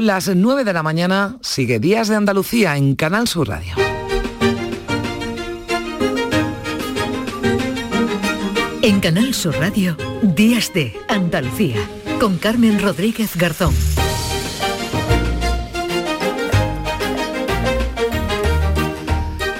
Las 9 de la mañana sigue Días de Andalucía en Canal Sur Radio. En Canal Sur Radio, Días de Andalucía, con Carmen Rodríguez Garzón.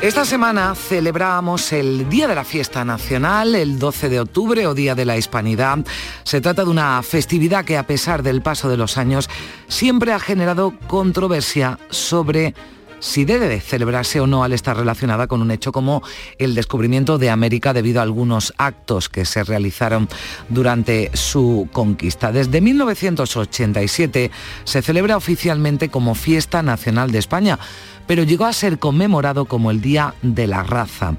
Esta semana celebramos el Día de la Fiesta Nacional, el 12 de octubre o Día de la Hispanidad. Se trata de una festividad que a pesar del paso de los años siempre ha generado controversia sobre si debe celebrarse o no al estar relacionada con un hecho como el descubrimiento de América debido a algunos actos que se realizaron durante su conquista. Desde 1987 se celebra oficialmente como Fiesta Nacional de España pero llegó a ser conmemorado como el Día de la Raza.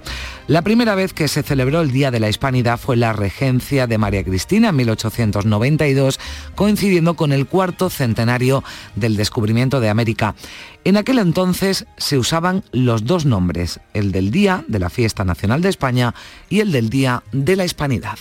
La primera vez que se celebró el Día de la Hispanidad fue la regencia de María Cristina en 1892, coincidiendo con el cuarto centenario del descubrimiento de América. En aquel entonces se usaban los dos nombres, el del Día de la Fiesta Nacional de España y el del Día de la Hispanidad.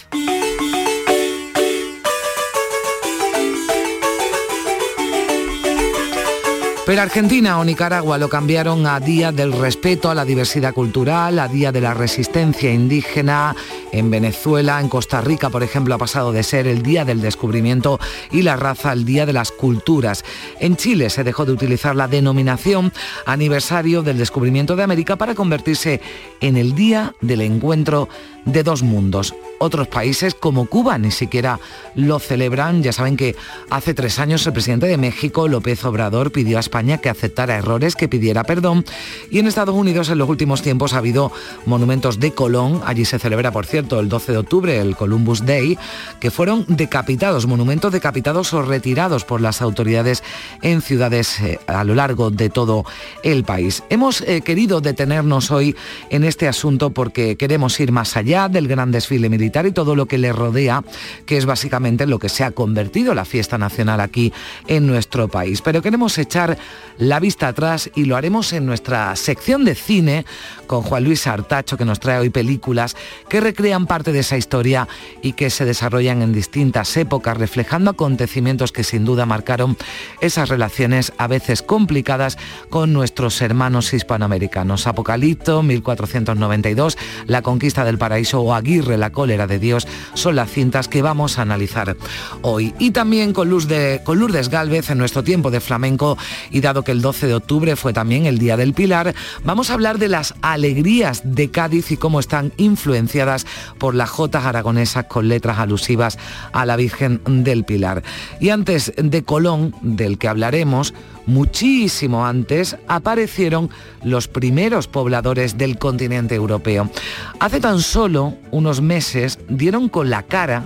Pero Argentina o Nicaragua lo cambiaron a Día del Respeto a la Diversidad Cultural, a Día de la Resistencia Indígena. En Venezuela, en Costa Rica, por ejemplo, ha pasado de ser el Día del Descubrimiento y la raza al Día de las Culturas. En Chile se dejó de utilizar la denominación aniversario del descubrimiento de América para convertirse en el Día del Encuentro de dos mundos. Otros países como Cuba ni siquiera lo celebran. Ya saben que hace tres años el presidente de México, López Obrador, pidió a España que aceptara errores, que pidiera perdón. Y en Estados Unidos en los últimos tiempos ha habido monumentos de Colón. Allí se celebra, por cierto, el 12 de octubre, el Columbus Day, que fueron decapitados, monumentos decapitados o retirados por las autoridades en ciudades eh, a lo largo de todo el país. Hemos eh, querido detenernos hoy en este asunto porque queremos ir más allá del gran desfile militar y todo lo que le rodea, que es básicamente lo que se ha convertido la fiesta nacional aquí en nuestro país. Pero queremos echar la vista atrás y lo haremos en nuestra sección de cine con Juan Luis Artacho, que nos trae hoy películas que recrean parte de esa historia y que se desarrollan en distintas épocas, reflejando acontecimientos que sin duda marcaron esas relaciones a veces complicadas con nuestros hermanos hispanoamericanos. Apocalipto, 1492, La conquista del paraíso o Aguirre, la cólera de Dios, son las cintas que vamos a analizar hoy. Y también con, Luz de, con Lourdes Galvez en nuestro tiempo de flamenco y dado que el 12 de octubre fue también el Día del Pilar, vamos a hablar de las alegrías de Cádiz y cómo están influenciadas por las jotas aragonesas con letras alusivas a la Virgen del Pilar. Y antes de Colón, del que hablaremos, muchísimo antes aparecieron los primeros pobladores del continente europeo. Hace tan solo unos meses dieron con la cara,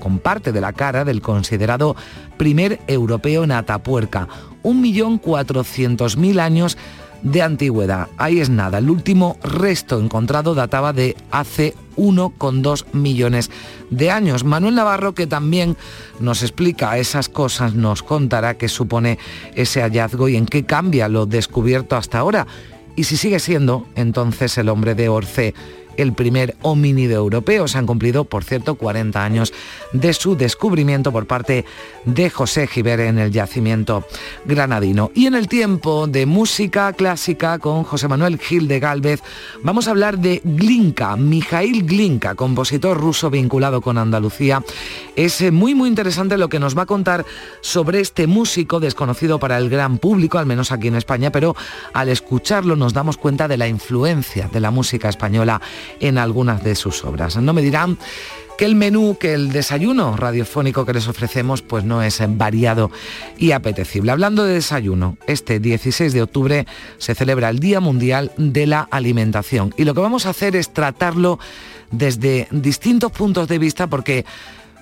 con parte de la cara del considerado primer europeo en Atapuerca, 1.400.000 años de antigüedad. Ahí es nada. El último resto encontrado databa de hace 1,2 millones de años. Manuel Navarro, que también nos explica esas cosas, nos contará qué supone ese hallazgo y en qué cambia lo descubierto hasta ahora. Y si sigue siendo entonces el hombre de Orce el primer homínido europeo. Se han cumplido, por cierto, 40 años de su descubrimiento por parte de José Giver en el yacimiento granadino. Y en el tiempo de música clásica con José Manuel Gil de Galvez, vamos a hablar de Glinka, Mijail Glinka, compositor ruso vinculado con Andalucía. Es eh, muy muy interesante lo que nos va a contar sobre este músico desconocido para el gran público, al menos aquí en España, pero al escucharlo nos damos cuenta de la influencia de la música española en algunas de sus obras. No me dirán que el menú, que el desayuno radiofónico que les ofrecemos pues no es variado y apetecible. Hablando de desayuno, este 16 de octubre se celebra el Día Mundial de la Alimentación y lo que vamos a hacer es tratarlo desde distintos puntos de vista porque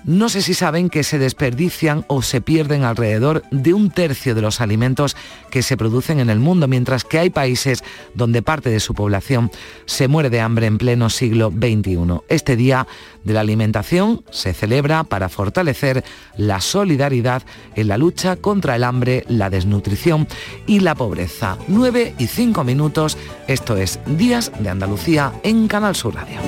no sé si saben que se desperdician o se pierden alrededor de un tercio de los alimentos que se producen en el mundo, mientras que hay países donde parte de su población se muere de hambre en pleno siglo XXI. Este Día de la Alimentación se celebra para fortalecer la solidaridad en la lucha contra el hambre, la desnutrición y la pobreza. 9 y 5 minutos, esto es Días de Andalucía en Canal Sur Radio.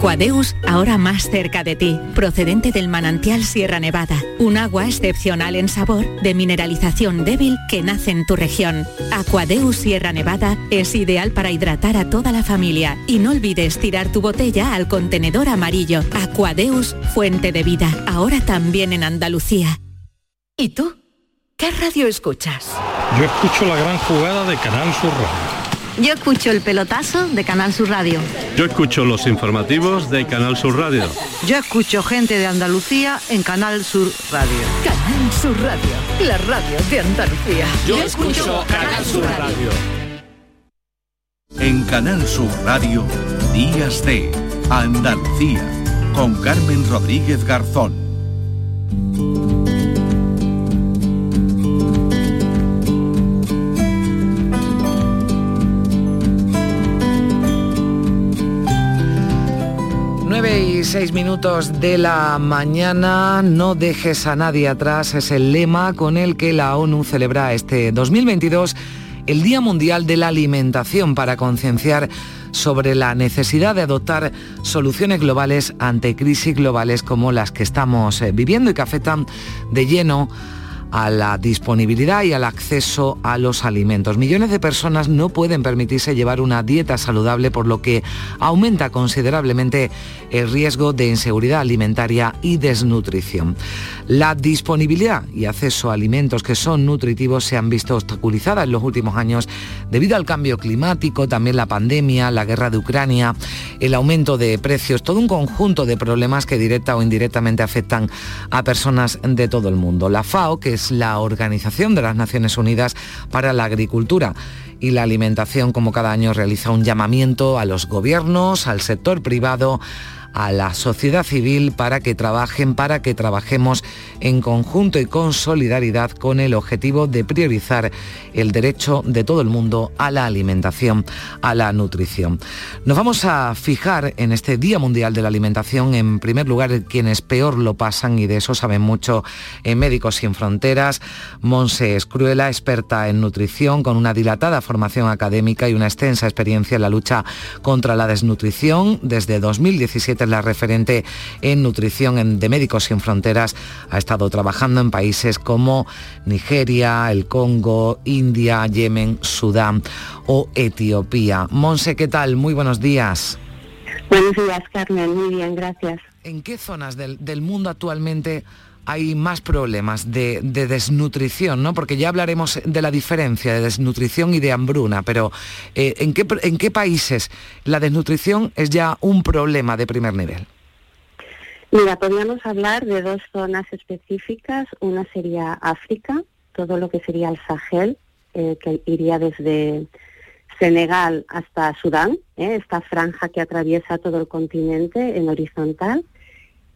Aquadeus, ahora más cerca de ti, procedente del manantial Sierra Nevada, un agua excepcional en sabor, de mineralización débil que nace en tu región. Aquadeus Sierra Nevada es ideal para hidratar a toda la familia y no olvides tirar tu botella al contenedor amarillo. Aquadeus, fuente de vida, ahora también en Andalucía. ¿Y tú? ¿Qué radio escuchas? Yo escucho la gran jugada de Canal Sur. Yo escucho el pelotazo de Canal Sur Radio. Yo escucho los informativos de Canal Sur Radio. Yo escucho gente de Andalucía en Canal Sur Radio. Canal Sur Radio, la radio de Andalucía. Yo, escucho Canal Sur Radio. En Canal Sur Radio, Días de Andalucía, con Carmen Rodríguez Garzón. Y 6 minutos de la mañana, no dejes a nadie atrás, es el lema con el que la ONU celebra este 2022 el Día Mundial de la Alimentación para concienciar sobre la necesidad de adoptar soluciones globales ante crisis globales como las que estamos eh, viviendo. Y que afectan de lleno la disponibilidad y al acceso a los alimentos. Millones de personas no pueden permitirse llevar una dieta saludable, por lo que aumenta considerablemente el riesgo de inseguridad alimentaria y desnutrición. La disponibilidad y acceso a alimentos que son nutritivos se han visto obstaculizadas en los últimos años debido al cambio climático, también la pandemia, la guerra de Ucrania, el aumento de precios, todo un conjunto de problemas que directa o indirectamente afectan a personas de todo el mundo. La FAO, que la Organización de las Naciones Unidas para la Agricultura. Y la Alimentación, como cada año realiza un llamamiento a los gobiernos, al sector privado, a la sociedad civil para que trabajen, para que trabajemos en conjunto y con solidaridad con el objetivo de priorizar el derecho de todo el mundo a la alimentación, a la nutrición. Nos vamos a fijar en este Día Mundial de la Alimentación, en primer lugar, quienes peor lo pasan y de eso saben mucho en Médicos Sin Fronteras. Monse Escruela, experta en nutrición, con una dilatada formación académica y una extensa experiencia en la lucha contra la desnutrición. Desde 2017 es la referente en nutrición de Médicos Sin Fronteras. Ha estado trabajando en países como Nigeria, el Congo, India, Yemen, Sudán o Etiopía. Monse, ¿qué tal? Muy buenos días. Buenos días, Carmen. Muy bien, gracias. ¿En qué zonas del, mundo actualmente hay más problemas de, desnutrición, ¿no? Porque ya hablaremos de la diferencia de desnutrición y de hambruna, pero eh, ¿en, qué, ¿en qué países la desnutrición es ya un problema de primer nivel? Mira, podríamos hablar de dos zonas específicas. Una sería África, todo lo que sería el Sahel, eh, que iría desde Senegal hasta Sudán, eh, esta franja que atraviesa todo el continente en horizontal.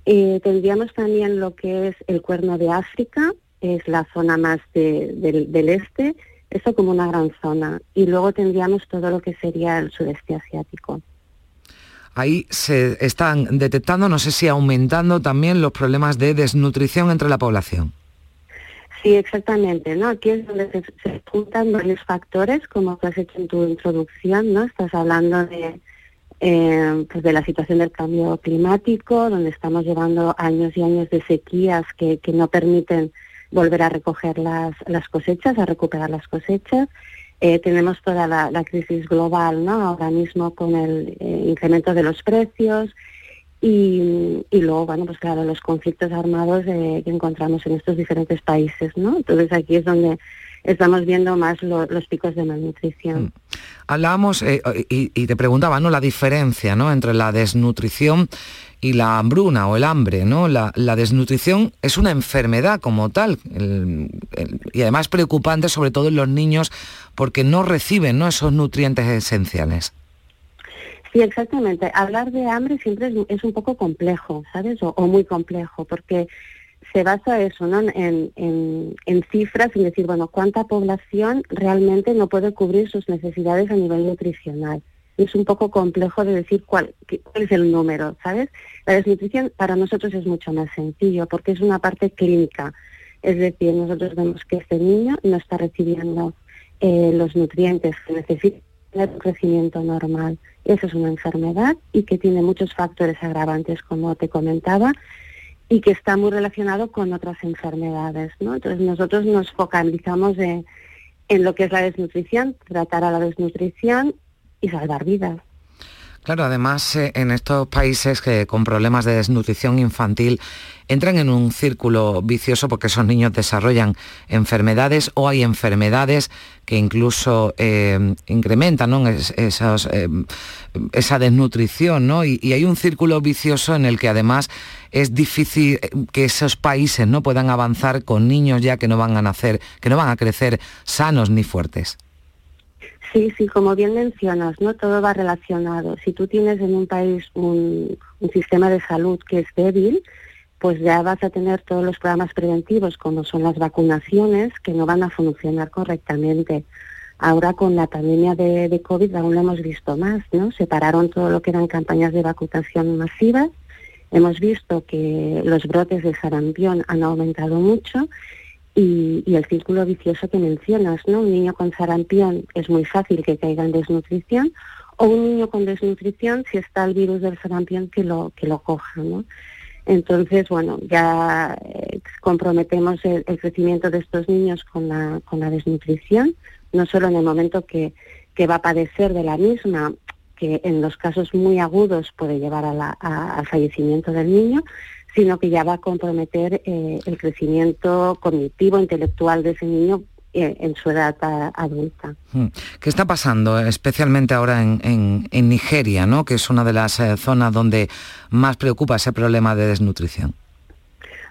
Eh, tendríamos también lo que es el cuerno de África, es la zona más del, este, eso como una gran zona. Y luego tendríamos todo lo que sería el sudeste asiático. Ahí se están detectando, no sé si aumentando también los problemas de desnutrición entre la población. Sí, exactamente, ¿no? Aquí es donde se, juntan varios factores, como has hecho en tu introducción, ¿no? Estás hablando de, eh, pues de la situación del cambio climático, donde estamos llevando años y años de sequías que, que no permiten volver a recoger las, las cosechas, a recuperar las cosechas. Eh, tenemos toda la, crisis global, ¿no? Ahora mismo con el eh, incremento de los precios y, y, luego, bueno, pues claro, los conflictos armados que encontramos en estos diferentes países, ¿no? Entonces aquí es donde estamos viendo más los picos de malnutrición. Mm. Hablábamos, eh, y, te preguntaba, ¿no? La diferencia, ¿no? Entre la desnutrición y la hambruna o el hambre, ¿no? La, desnutrición es una enfermedad como tal y además preocupante sobre todo en los niños porque no reciben ¿no? esos nutrientes esenciales. Sí, exactamente. Hablar de hambre siempre es, un poco complejo, ¿sabes? o, muy complejo, porque se basa eso, ¿no? En, cifras, en decir, bueno, cuánta población realmente no puede cubrir sus necesidades a nivel nutricional. Es un poco complejo de decir cuál, es el número, ¿sabes? La desnutrición para nosotros es mucho más sencillo porque es una parte clínica. Es decir, nosotros vemos que este niño no está recibiendo eh, los nutrientes que necesita tener un crecimiento normal. Esa es una enfermedad y que tiene muchos factores agravantes, como te comentaba, y que está muy relacionado con otras enfermedades. ¿no? Entonces nosotros nos focalizamos en, en lo que es la desnutrición, tratar a la desnutrición y salvar vidas. Claro, además eh, en estos países que con problemas de desnutrición infantil entran en un círculo vicioso porque esos niños desarrollan enfermedades o hay enfermedades que incluso eh, incrementan eh, esa desnutrición, ¿no? Y, hay un círculo vicioso en el que además es difícil que esos países no puedan avanzar con niños ya que no van a nacer, que no van a crecer sanos ni fuertes. Sí, sí, como bien mencionas, ¿no? Todo va relacionado. Si tú tienes en un país un, sistema de salud que es débil, pues ya vas a tener todos los programas preventivos, como son las vacunaciones, que no van a funcionar correctamente. Ahora con la pandemia de, de COVID aún lo hemos visto más, ¿no? Separaron todo lo que eran campañas de vacunación masivas. Hemos visto que los brotes de sarampión han aumentado mucho y, el círculo vicioso que mencionas, ¿no? Un niño con sarampión es muy fácil que caiga en desnutrición o un niño con desnutrición si está el virus del sarampión que lo que lo coja, ¿no? Entonces, bueno, ya eh, comprometemos el, crecimiento de estos niños con la, con la desnutrición, no solo en el momento que, que va a padecer de la misma, que en los casos muy agudos puede llevar al fallecimiento del niño, sino que ya va a comprometer eh, el crecimiento cognitivo, intelectual de ese niño eh, en su edad adulta. Hmm. ¿Qué está pasando, especialmente ahora en, Nigeria, ¿no? que es una de las eh, zonas donde más preocupa ese problema de desnutrición?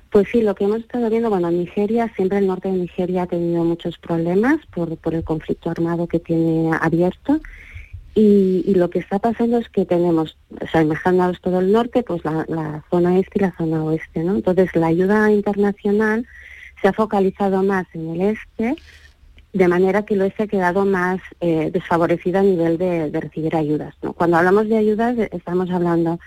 Pues sí, lo que hemos estado viendo, bueno, Nigeria, siempre el norte de Nigeria ha tenido muchos problemas por, por el conflicto armado que tiene abierto y, lo que está pasando es que tenemos, o sea, imaginamos todo el norte, pues la, zona este y la zona oeste, ¿no? Entonces la ayuda internacional se ha focalizado más en el este, de manera que el oeste ha quedado más eh, desfavorecido a nivel de, recibir ayudas, ¿no? Cuando hablamos de ayudas estamos hablando,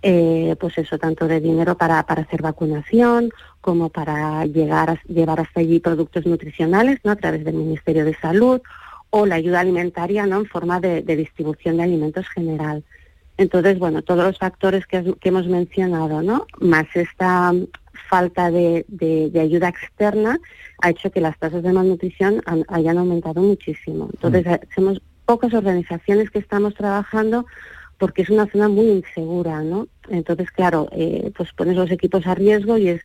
eh, pues eso, tanto de dinero para, para hacer vacunación como para llegar a, llevar hasta allí productos nutricionales, ¿no? A través del Ministerio de Salud o la ayuda alimentaria ¿no? en forma de, distribución de alimentos general. Entonces, bueno, todos los factores que, hemos mencionado, ¿no? más esta falta de, ayuda externa, ha hecho que las tasas de malnutrición hayan aumentado muchísimo. Entonces, mm. somos pocas organizaciones que estamos trabajando porque es una zona muy insegura, ¿no? Entonces, claro, eh, pues pones los equipos a riesgo y es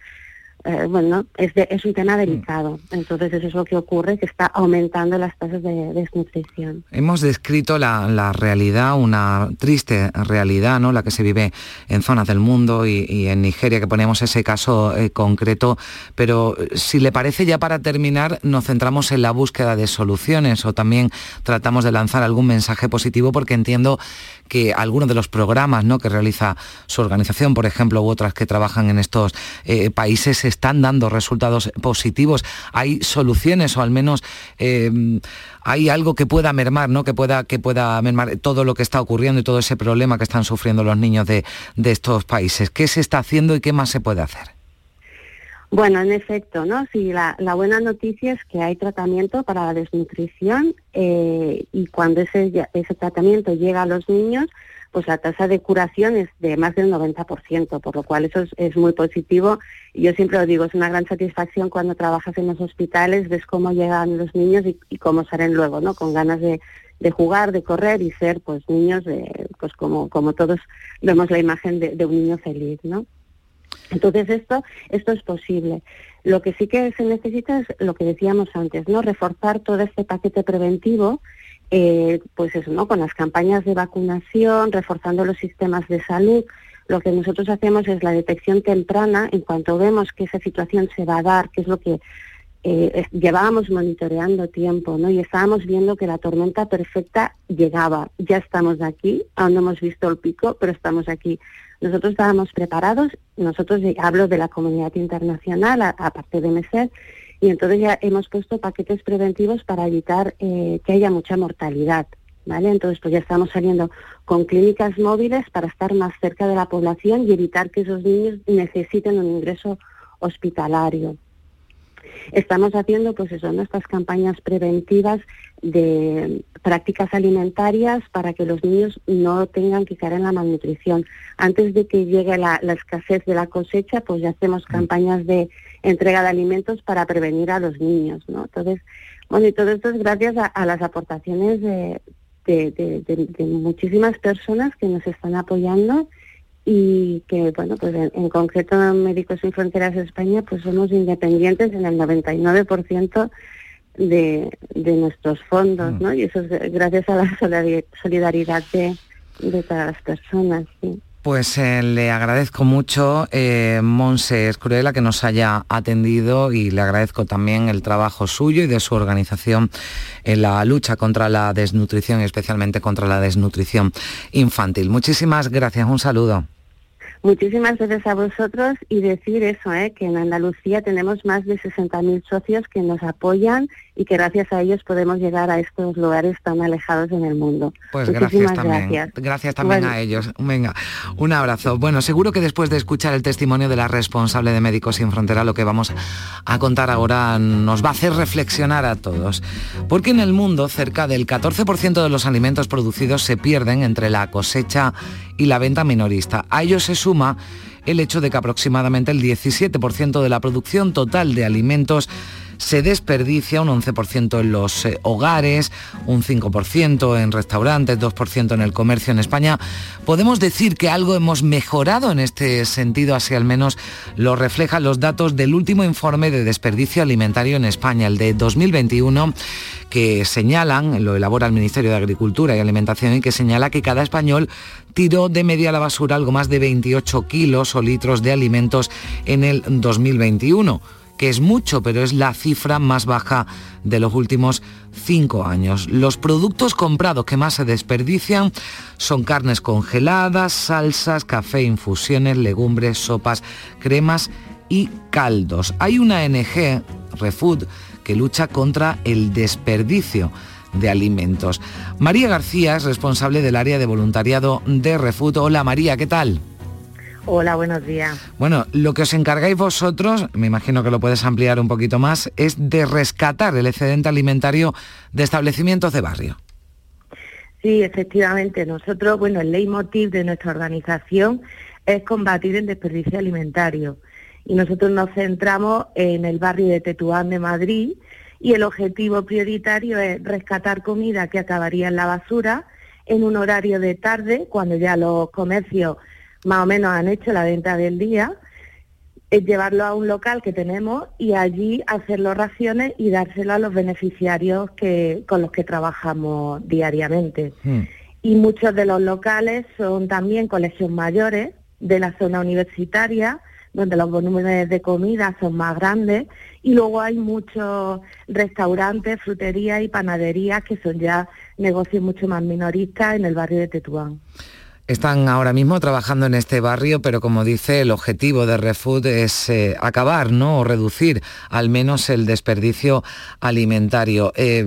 eh, bueno, es, es un tema delicado. Entonces eso es lo que ocurre, que está aumentando las tasas de, desnutrición. Hemos descrito la, realidad, una triste realidad, ¿no? La que se vive en zonas del mundo y, en Nigeria, que ponemos ese caso eh, concreto. Pero eh, si le parece ya para terminar, nos centramos en la búsqueda de soluciones o también tratamos de lanzar algún mensaje positivo porque entiendo que algunos de los programas ¿no? que realiza su organización, por ejemplo, u otras que trabajan en estos países, están dando resultados positivos. Hay soluciones o al menos eh, hay algo que pueda mermar, ¿no? Que pueda, que pueda mermar todo lo que está ocurriendo y todo ese problema que están sufriendo los niños de, estos países. ¿Qué se está haciendo y qué más se puede hacer? Bueno, en efecto, ¿no? Sí, la, buena noticia es que hay tratamiento para la desnutrición eh, y cuando ese, ese tratamiento llega a los niños, pues la tasa de curación es de más del 90%, por lo cual eso es, muy positivo. Yo siempre lo digo, es una gran satisfacción cuando trabajas en los hospitales, ves cómo llegan los niños y, cómo salen luego, ¿no? Con ganas de, jugar, de correr y ser pues niños, de, pues como, como todos vemos la imagen de, un niño feliz, ¿no? Entonces esto, esto es posible. Lo que sí que se necesita es lo que decíamos antes, ¿no? Reforzar todo este paquete preventivo eh, pues eso, ¿no? Con las campañas de vacunación, reforzando los sistemas de salud, lo que nosotros hacemos es la detección temprana en cuanto vemos que esa situación se va a dar, que es lo que eh, llevábamos monitoreando tiempo, ¿no? Y estábamos viendo que la tormenta perfecta llegaba. Ya estamos aquí, aún no hemos visto el pico, pero estamos aquí. Nosotros estábamos preparados, nosotros hablo de la comunidad internacional, aparte de MESED, y entonces ya hemos puesto paquetes preventivos para evitar eh, que haya mucha mortalidad. ¿Vale? Entonces, pues ya estamos saliendo con clínicas móviles para estar más cerca de la población y evitar que esos niños necesiten un ingreso hospitalario. Estamos haciendo pues eso, nuestras campañas preventivas de prácticas alimentarias para que los niños no tengan que caer en la malnutrición. Antes de que llegue la, escasez de la cosecha, pues ya hacemos mm. campañas de entrega de alimentos para prevenir a los niños, ¿no? Entonces, bueno, y todo esto es gracias a, las aportaciones de, muchísimas personas que nos están apoyando y que, bueno, pues en, concreto Médicos Sin Fronteras España, pues somos independientes en el 99% de, de nuestros fondos, mm. ¿no? Y eso es gracias a la solidaridad de, de todas las personas, sí. Pues eh, le agradezco mucho, eh, Monse Escruela, que nos haya atendido y le agradezco también el trabajo suyo y de su organización en la lucha contra la desnutrición y especialmente contra la desnutrición infantil. Muchísimas gracias, un saludo. Muchísimas gracias a vosotros y decir eso, ¿eh? que en Andalucía tenemos más de 60.000 socios que nos apoyan y que gracias a ellos podemos llegar a estos lugares tan alejados en el mundo. Pues gracias también. Gracias, también a ellos. Venga, un abrazo. Bueno, seguro que después de escuchar el testimonio de la responsable de Médicos Sin Frontera, lo que vamos a contar ahora nos va a hacer reflexionar a todos. Porque en el mundo cerca del 14% de los alimentos producidos se pierden entre la cosecha y la venta minorista. A ello se suma el hecho de que aproximadamente el 17% de la producción total de alimentos se desperdicia un 11% en los eh, hogares, un 5% en restaurantes, 2% en el comercio en España. Podemos decir que algo hemos mejorado en este sentido, así al menos lo reflejan los datos del último informe de desperdicio alimentario en España, el de 2021 que señalan, lo elabora el Ministerio de Agricultura y Alimentación, y que señala que cada español tiró de media a la basura algo más de 28 kilos o litros de alimentos en el 2021 que es mucho, pero es la cifra más baja de los últimos cinco años. Los productos comprados que más se desperdician son carnes congeladas, salsas, café, infusiones, legumbres, sopas, cremas y caldos. Hay una NG, Refood, que lucha contra el desperdicio de alimentos. María García es responsable del área de voluntariado de Refood. Hola María, ¿qué tal? Hola, buenos días. Bueno, lo que os encargáis vosotros, me imagino que lo puedes ampliar un poquito más, es de rescatar el excedente alimentario de establecimientos de barrio. Sí, efectivamente. Nosotros, bueno, el leitmotiv de nuestra organización es combatir el desperdicio alimentario. Y nosotros nos centramos en el barrio de Tetuán de Madrid y el objetivo prioritario es rescatar comida que acabaría en la basura en un horario de tarde, cuando ya los comercios más o menos han hecho la venta del día, es llevarlo a un local que tenemos y allí hacer las raciones y dárselo a los beneficiarios que, con los que trabajamos diariamente. Hmm. Y muchos de los locales son también colegios mayores de la zona universitaria, donde los volúmenes de comida son más grandes, y luego hay muchos restaurantes, fruterías y panaderías que son ya negocios mucho más minoristas en el barrio de Tetuán. Están ahora mismo trabajando en este barrio, pero como dice, el objetivo de ReFood es eh, acabar, ¿no? O reducir al menos el desperdicio alimentario. Eh,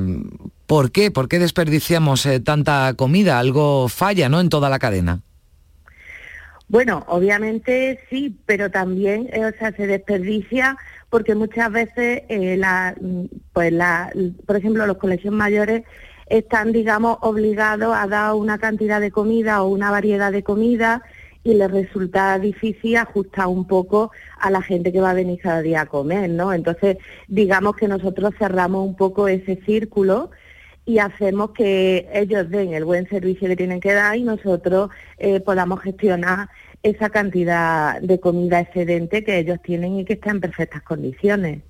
¿Por qué? ¿Por qué desperdiciamos eh, tanta comida? Algo falla, ¿no? En toda la cadena. Bueno, obviamente sí, pero también o sea, se desperdicia porque muchas veces, la, pues la, por ejemplo, los colegios mayores están, digamos, obligados a dar una cantidad de comida o una variedad de comida y les resulta difícil ajustar un poco a la gente que va a venir cada día a comer, ¿no? Entonces, digamos que nosotros cerramos un poco ese círculo y hacemos que ellos den el buen servicio que tienen que dar y nosotros eh, podamos gestionar esa cantidad de comida excedente que ellos tienen y que está en perfectas condiciones.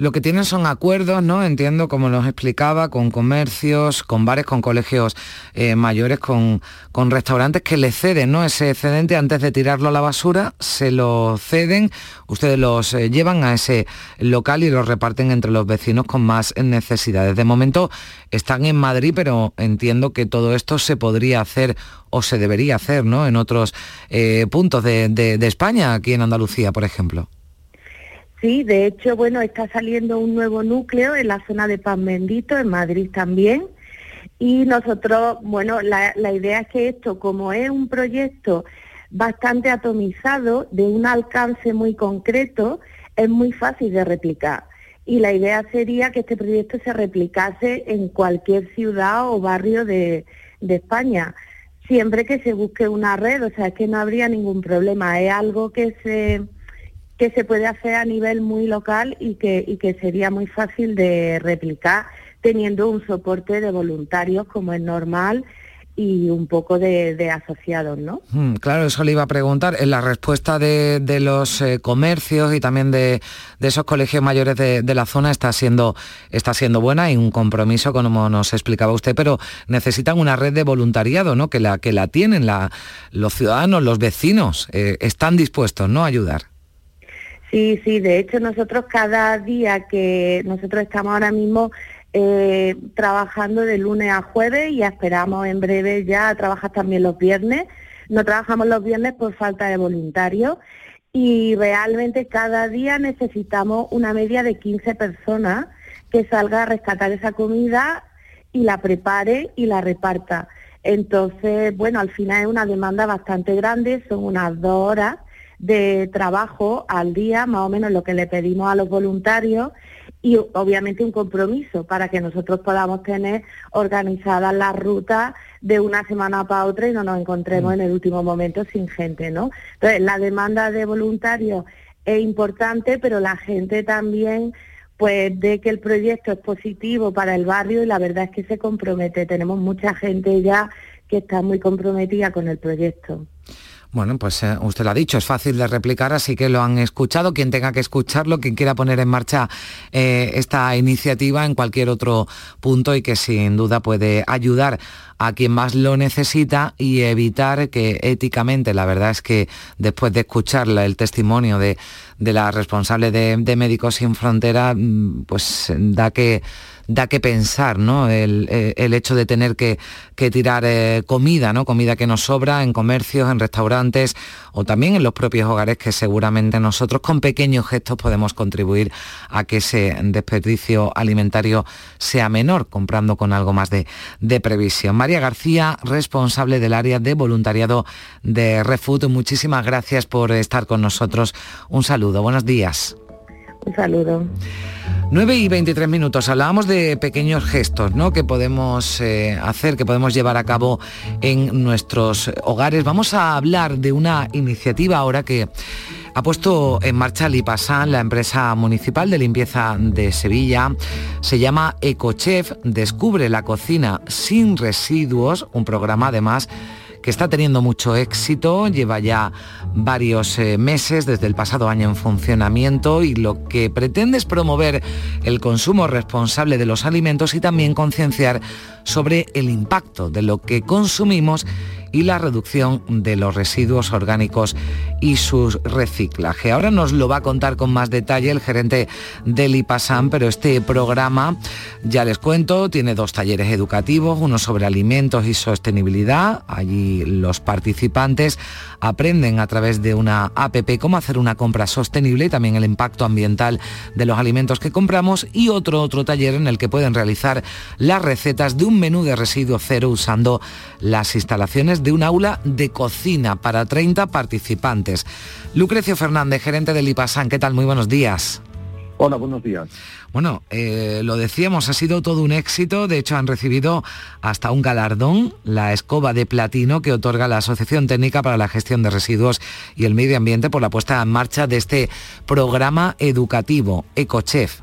Lo que tienen son acuerdos, ¿no? Entiendo, como nos explicaba, con comercios, con bares, con colegios eh, mayores, con, con restaurantes que le ceden, ¿no? Ese excedente antes de tirarlo a la basura, se lo ceden, ustedes los eh, llevan a ese local y los reparten entre los vecinos con más necesidades. De momento están en Madrid, pero entiendo que todo esto se podría hacer o se debería hacer, ¿no? En otros eh, puntos de, de España, aquí en Andalucía, por ejemplo. Sí, de hecho, bueno, está saliendo un nuevo núcleo en la zona de Pan Bendito, en Madrid también. Y nosotros, bueno, la, idea es que esto, como es un proyecto bastante atomizado, de un alcance muy concreto, es muy fácil de replicar. y la idea sería que este proyecto se replicase en cualquier ciudad o barrio de, España, siempre que se busque una red, o sea, es que no habría ningún problema, es algo que se que se puede hacer a nivel muy local y que, y que sería muy fácil de replicar teniendo un soporte de voluntarios como es normal y un poco de, asociados, ¿no? Hmm, claro, eso le iba a preguntar. En la respuesta de, los eh, comercios y también de, esos colegios mayores de, la zona está siendo, está siendo buena y un compromiso, como nos explicaba usted, pero necesitan una red de voluntariado, ¿no? Que la, que la tienen los ciudadanos, los vecinos, eh, están dispuestos, ¿no? A ayudar. Sí, sí, de hecho nosotros cada día que nosotros estamos ahora mismo eh, trabajando de lunes a jueves y esperamos en breve ya trabajar también los viernes. No trabajamos los viernes por falta de voluntarios y realmente cada día necesitamos una media de 15 personas que salga a rescatar esa comida y la prepare y la reparta. Entonces, bueno, al final es una demanda bastante grande, son unas dos horas de trabajo al día, más o menos lo que le pedimos a los voluntarios y obviamente un compromiso para que nosotros podamos tener organizadas las rutas de una semana para otra y no nos encontremos mm. en el último momento sin gente, ¿no? Entonces, la demanda de voluntarios es importante, pero la gente también pues ve que el proyecto es positivo para el barrio y la verdad es que se compromete. Tenemos mucha gente ya que está muy comprometida con el proyecto. Bueno, pues eh, usted lo ha dicho, es fácil de replicar, así que lo han escuchado. Quien tenga que escucharlo, quien quiera poner en marcha eh, esta iniciativa en cualquier otro punto y que sin duda puede ayudar a quien más lo necesita y evitar que éticamente, la verdad es que después de escuchar el testimonio de, la responsable de, de Médicos Sin Frontera, mm, pues da que da que pensar, ¿no? El, eh, hecho de tener que, tirar eh, comida, ¿no? Comida que nos sobra en comercios, en restaurantes o también en los propios hogares que seguramente nosotros con pequeños gestos podemos contribuir a que ese desperdicio alimentario sea menor, comprando con algo más de, previsión. María García, responsable del área de voluntariado de Refood, muchísimas gracias por estar con nosotros. Un saludo, buenos días. Un saludo. 9 y 23 minutos. Hablábamos de pequeños gestos ¿no? que podemos eh, hacer, que podemos llevar a cabo en nuestros hogares. Vamos a hablar de una iniciativa ahora que ha puesto en marcha Lipasan, la empresa municipal de limpieza de Sevilla. Se llama EcoChef, descubre la cocina sin residuos, un programa además que está teniendo mucho éxito, lleva ya varios eh, meses desde el pasado año en funcionamiento y lo que pretende es promover el consumo responsable de los alimentos y también concienciar sobre el impacto de lo que consumimos y la reducción de los residuos orgánicos y su reciclaje. Ahora nos lo va a contar con más detalle el gerente del IPASAM, pero este programa, ya les cuento, tiene dos talleres educativos, uno sobre alimentos y sostenibilidad. Allí los participantes aprenden a través de una APP cómo hacer una compra sostenible y también el impacto ambiental de los alimentos que compramos y otro otro taller en el que pueden realizar las recetas de un menú de residuo cero usando las instalaciones de un aula de cocina para 30 participantes. Lucrecio Fernández, gerente del IPASAN, ¿qué tal? Muy buenos días. Hola, buenos días. Bueno, eh, lo decíamos, ha sido todo un éxito. De hecho, han recibido hasta un galardón, la escoba de platino que otorga la Asociación Técnica para la Gestión de Residuos y el Medio Ambiente por la puesta en marcha de este programa educativo, EcoChef.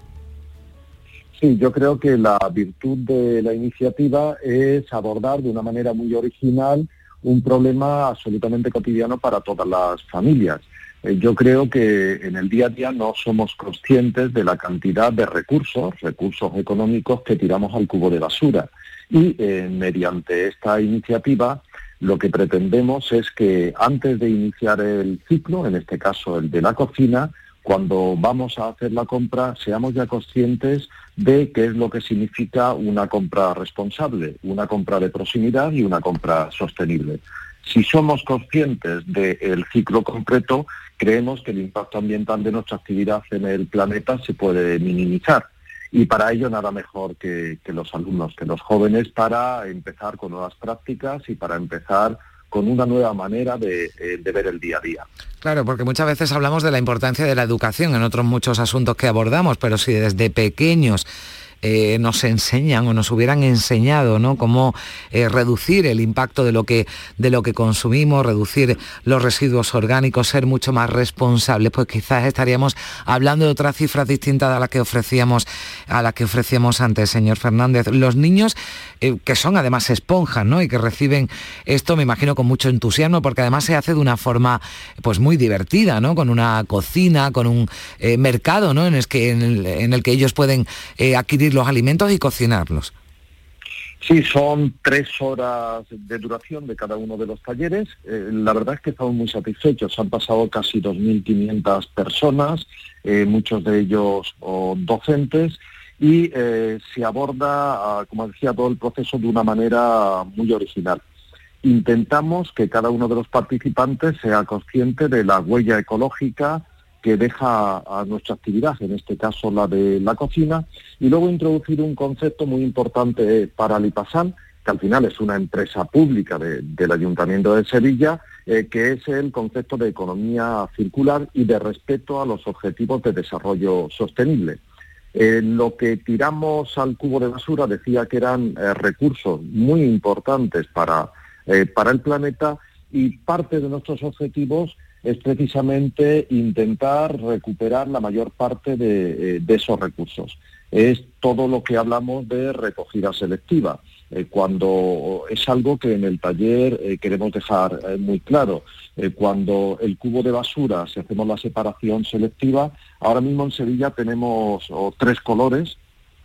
Sí, yo creo que la virtud de la iniciativa es abordar de una manera muy original un problema absolutamente cotidiano para todas las familias. Eh, yo creo que en el día a día no somos conscientes de la cantidad de recursos, recursos económicos que tiramos al cubo de basura. Y eh, mediante esta iniciativa lo que pretendemos es que antes de iniciar el ciclo, en este caso el de la cocina, cuando vamos a hacer la compra seamos ya conscientes de qué es lo que significa una compra responsable, una compra de proximidad y una compra sostenible. Si somos conscientes del ciclo concreto, creemos que el impacto ambiental de nuestra actividad en el planeta se puede minimizar. Y para ello nada mejor que, los alumnos, que los jóvenes, para empezar con nuevas prácticas y para empezar con una nueva manera de, eh, de ver el día a día. Claro, porque muchas veces hablamos de la importancia de la educación en otros muchos asuntos que abordamos, pero si desde pequeños eh, nos enseñan o nos hubieran enseñado ¿no? cómo eh, reducir el impacto de lo, que, de lo que consumimos, reducir los residuos orgánicos, ser mucho más responsables, pues quizás estaríamos hablando de otras cifras distintas a las que ofrecíamos, a las que ofrecíamos antes, señor Fernández. Los niños eh, que son además esponjas ¿no? y que reciben esto, me imagino, con mucho entusiasmo, porque además se hace de una forma pues muy divertida, ¿no? con una cocina, con un mercado ¿no? en, el que, en el que ellos pueden adquirir los alimentos y cocinarlos. Sí, son tres horas de duración de cada uno de los talleres. Eh, la verdad es que estamos muy satisfechos. Han pasado casi 2.500 personas, eh, muchos de ellos docentes, y eh, se aborda, ah, como decía, todo el proceso de una manera muy original. Intentamos que cada uno de los participantes sea consciente de la huella ecológica, que deja a nuestra actividad, en este caso la de la cocina, y luego introducir un concepto muy importante para Lipasan, que al final es una empresa pública del Ayuntamiento de Sevilla, eh, que es el concepto de economía circular y de respeto a los objetivos de desarrollo sostenible. Eh, lo que tiramos al cubo de basura decía que eran eh, recursos muy importantes para, para el planeta y parte de nuestros objetivos es precisamente intentar recuperar la mayor parte de, eh, esos recursos. Es todo lo que hablamos de recogida selectiva, eh, cuando es algo que en el taller eh, queremos dejar muy claro. cuando el cubo de basura, si hacemos la separación selectiva, ahora mismo en Sevilla tenemos tres colores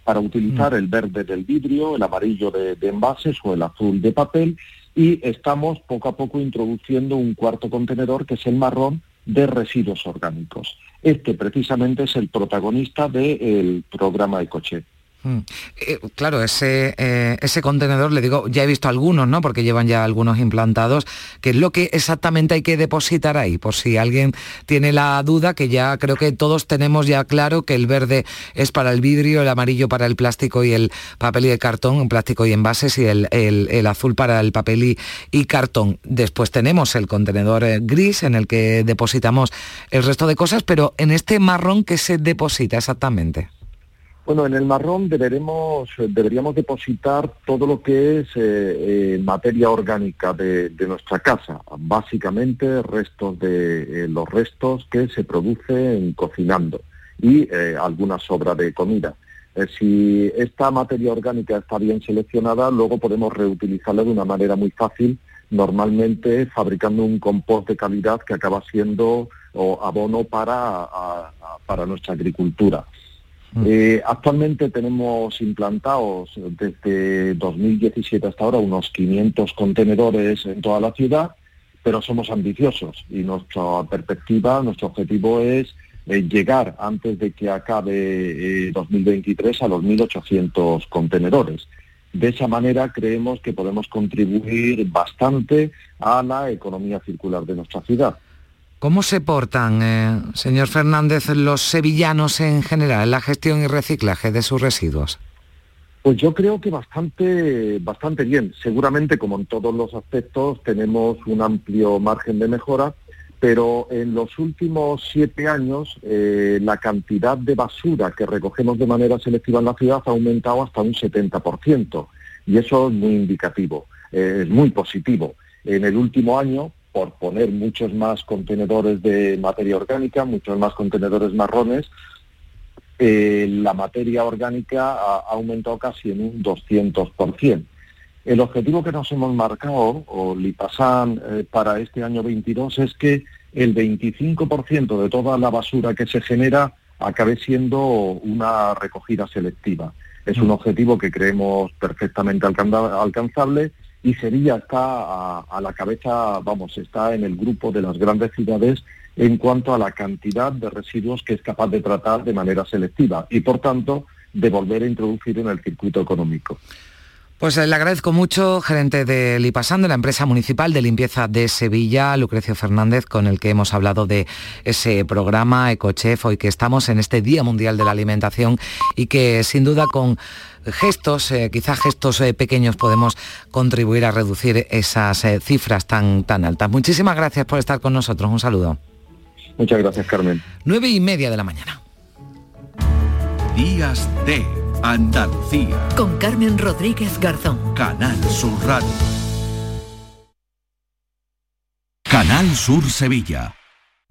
para utilizar mm. el verde del vidrio, el amarillo de envases o el azul de papel y estamos poco a poco introduciendo un cuarto contenedor que es el marrón de residuos orgánicos. Este precisamente es el protagonista del programa Ecoche. Mm. Eh, claro, ese, eh, ese contenedor, le digo, ya he visto algunos, ¿no? Porque llevan ya algunos implantados, que es lo que exactamente hay que depositar ahí, por si alguien tiene la duda, que ya creo que todos tenemos ya claro que el verde es para el vidrio, el amarillo para el plástico y el papel y el cartón, plástico y envases, y el, azul para el papel y, y, cartón. Después tenemos el contenedor eh, gris en el que depositamos el resto de cosas, pero en este marrón, ¿qué se deposita exactamente? Bueno, en el marrón deberemos, deberíamos depositar todo lo que es eh, eh, materia orgánica de, nuestra casa, básicamente restos de eh, los restos que se producen cocinando y alguna sobra de comida. si esta materia orgánica está bien seleccionada, luego podemos reutilizarla de una manera muy fácil, normalmente fabricando un compost de calidad que acaba siendo abono para, para nuestra agricultura. Mm. Eh, actualmente tenemos implantados desde 2017 hasta ahora unos 500 contenedores en toda la ciudad, pero somos ambiciosos y nuestra perspectiva, nuestro objetivo es eh, llegar antes de que acabe 2023 eh, a los 1.800 contenedores. De esa manera creemos que podemos contribuir bastante a la economía circular de nuestra ciudad. ¿Cómo se portan, eh, señor Fernández, los sevillanos en general en la gestión y reciclaje de sus residuos? Pues yo creo que bastante, bastante bien. Seguramente, como en todos los aspectos, tenemos un amplio margen de mejora, pero en los últimos siete años eh, la cantidad de basura que recogemos de manera selectiva en la ciudad ha aumentado hasta un 70%, y eso es muy indicativo, eh, es muy positivo. En el último año, por poner muchos más contenedores de materia orgánica, muchos más contenedores marrones, eh, la materia orgánica ha, aumentado casi en un 200%. El objetivo que nos hemos marcado, o Lipasan, eh, para este año 22, es que el 25% de toda la basura que se genera acabe siendo una recogida selectiva. Es un mm. objetivo que creemos perfectamente alcanzable y Sevilla está a, la cabeza, vamos, está en el grupo de las grandes ciudades en cuanto a la cantidad de residuos que es capaz de tratar de manera selectiva y, por tanto, de volver a introducir en el circuito económico. Pues eh, le agradezco mucho, gerente de Lipasando, la empresa municipal de limpieza de Sevilla, Lucrecio Fernández, con el que hemos hablado de ese programa EcoChef, hoy que estamos en este Día Mundial de la Alimentación y que sin duda con gestos, eh, quizás gestos eh, pequeños, podemos contribuir a reducir esas cifras tan, tan altas. Muchísimas gracias por estar con nosotros. Un saludo. Muchas gracias, Carmen. Nueve y media de la mañana. Días de Andalucía. Con Carmen Rodríguez Garzón. Canal Sur Radio. Canal Sur Sevilla.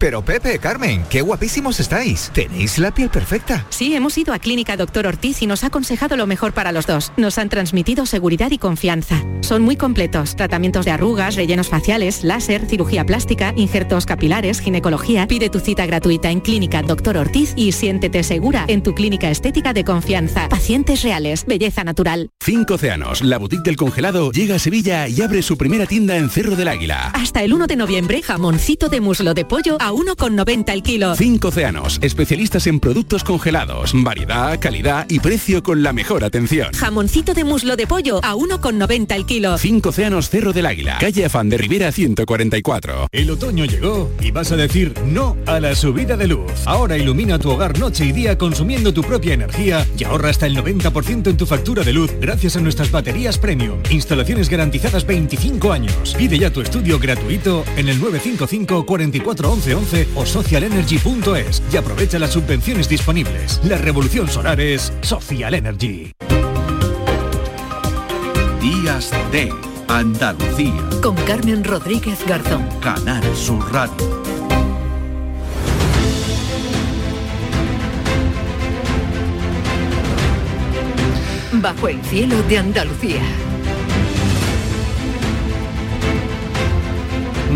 Pero Pepe, Carmen, qué guapísimos estáis. Tenéis la piel perfecta. Sí, hemos ido a Clínica Doctor Ortiz y nos ha aconsejado lo mejor para los dos. Nos han transmitido seguridad y confianza. Son muy completos. Tratamientos de arrugas, rellenos faciales, láser, cirugía plástica, injertos capilares, ginecología. Pide tu cita gratuita en Clínica Doctor Ortiz y siéntete segura en tu clínica estética de confianza. Pacientes reales, belleza natural. Cinco Océanos, la boutique del congelado, llega a Sevilla y abre su primera tienda en Cerro del Águila. Hasta el 1 de noviembre, jamoncito de muslo de pollo a 1,90 el kilo. Cinco Océanos, especialistas en productos congelados, variedad, calidad y precio con la mejor atención. Jamoncito de muslo de pollo a 1,90 el kilo. Cinco Océanos Cerro del Águila, calle Afán de Rivera 144. El otoño llegó y vas a decir no a la subida de luz. Ahora ilumina tu hogar noche y día consumiendo tu propia energía y ahorra hasta el 90% en tu factura de luz gracias a nuestras baterías premium. Instalaciones garantizadas 25 años. Pide ya tu estudio gratuito en el 955 44 11 o socialenergy.es y aprovecha las subvenciones disponibles. La revolución solar es Social Energy. Días de Andalucía. Con Carmen Rodríguez Garzón. Canal Sur Radio. Bajo el cielo de Andalucía.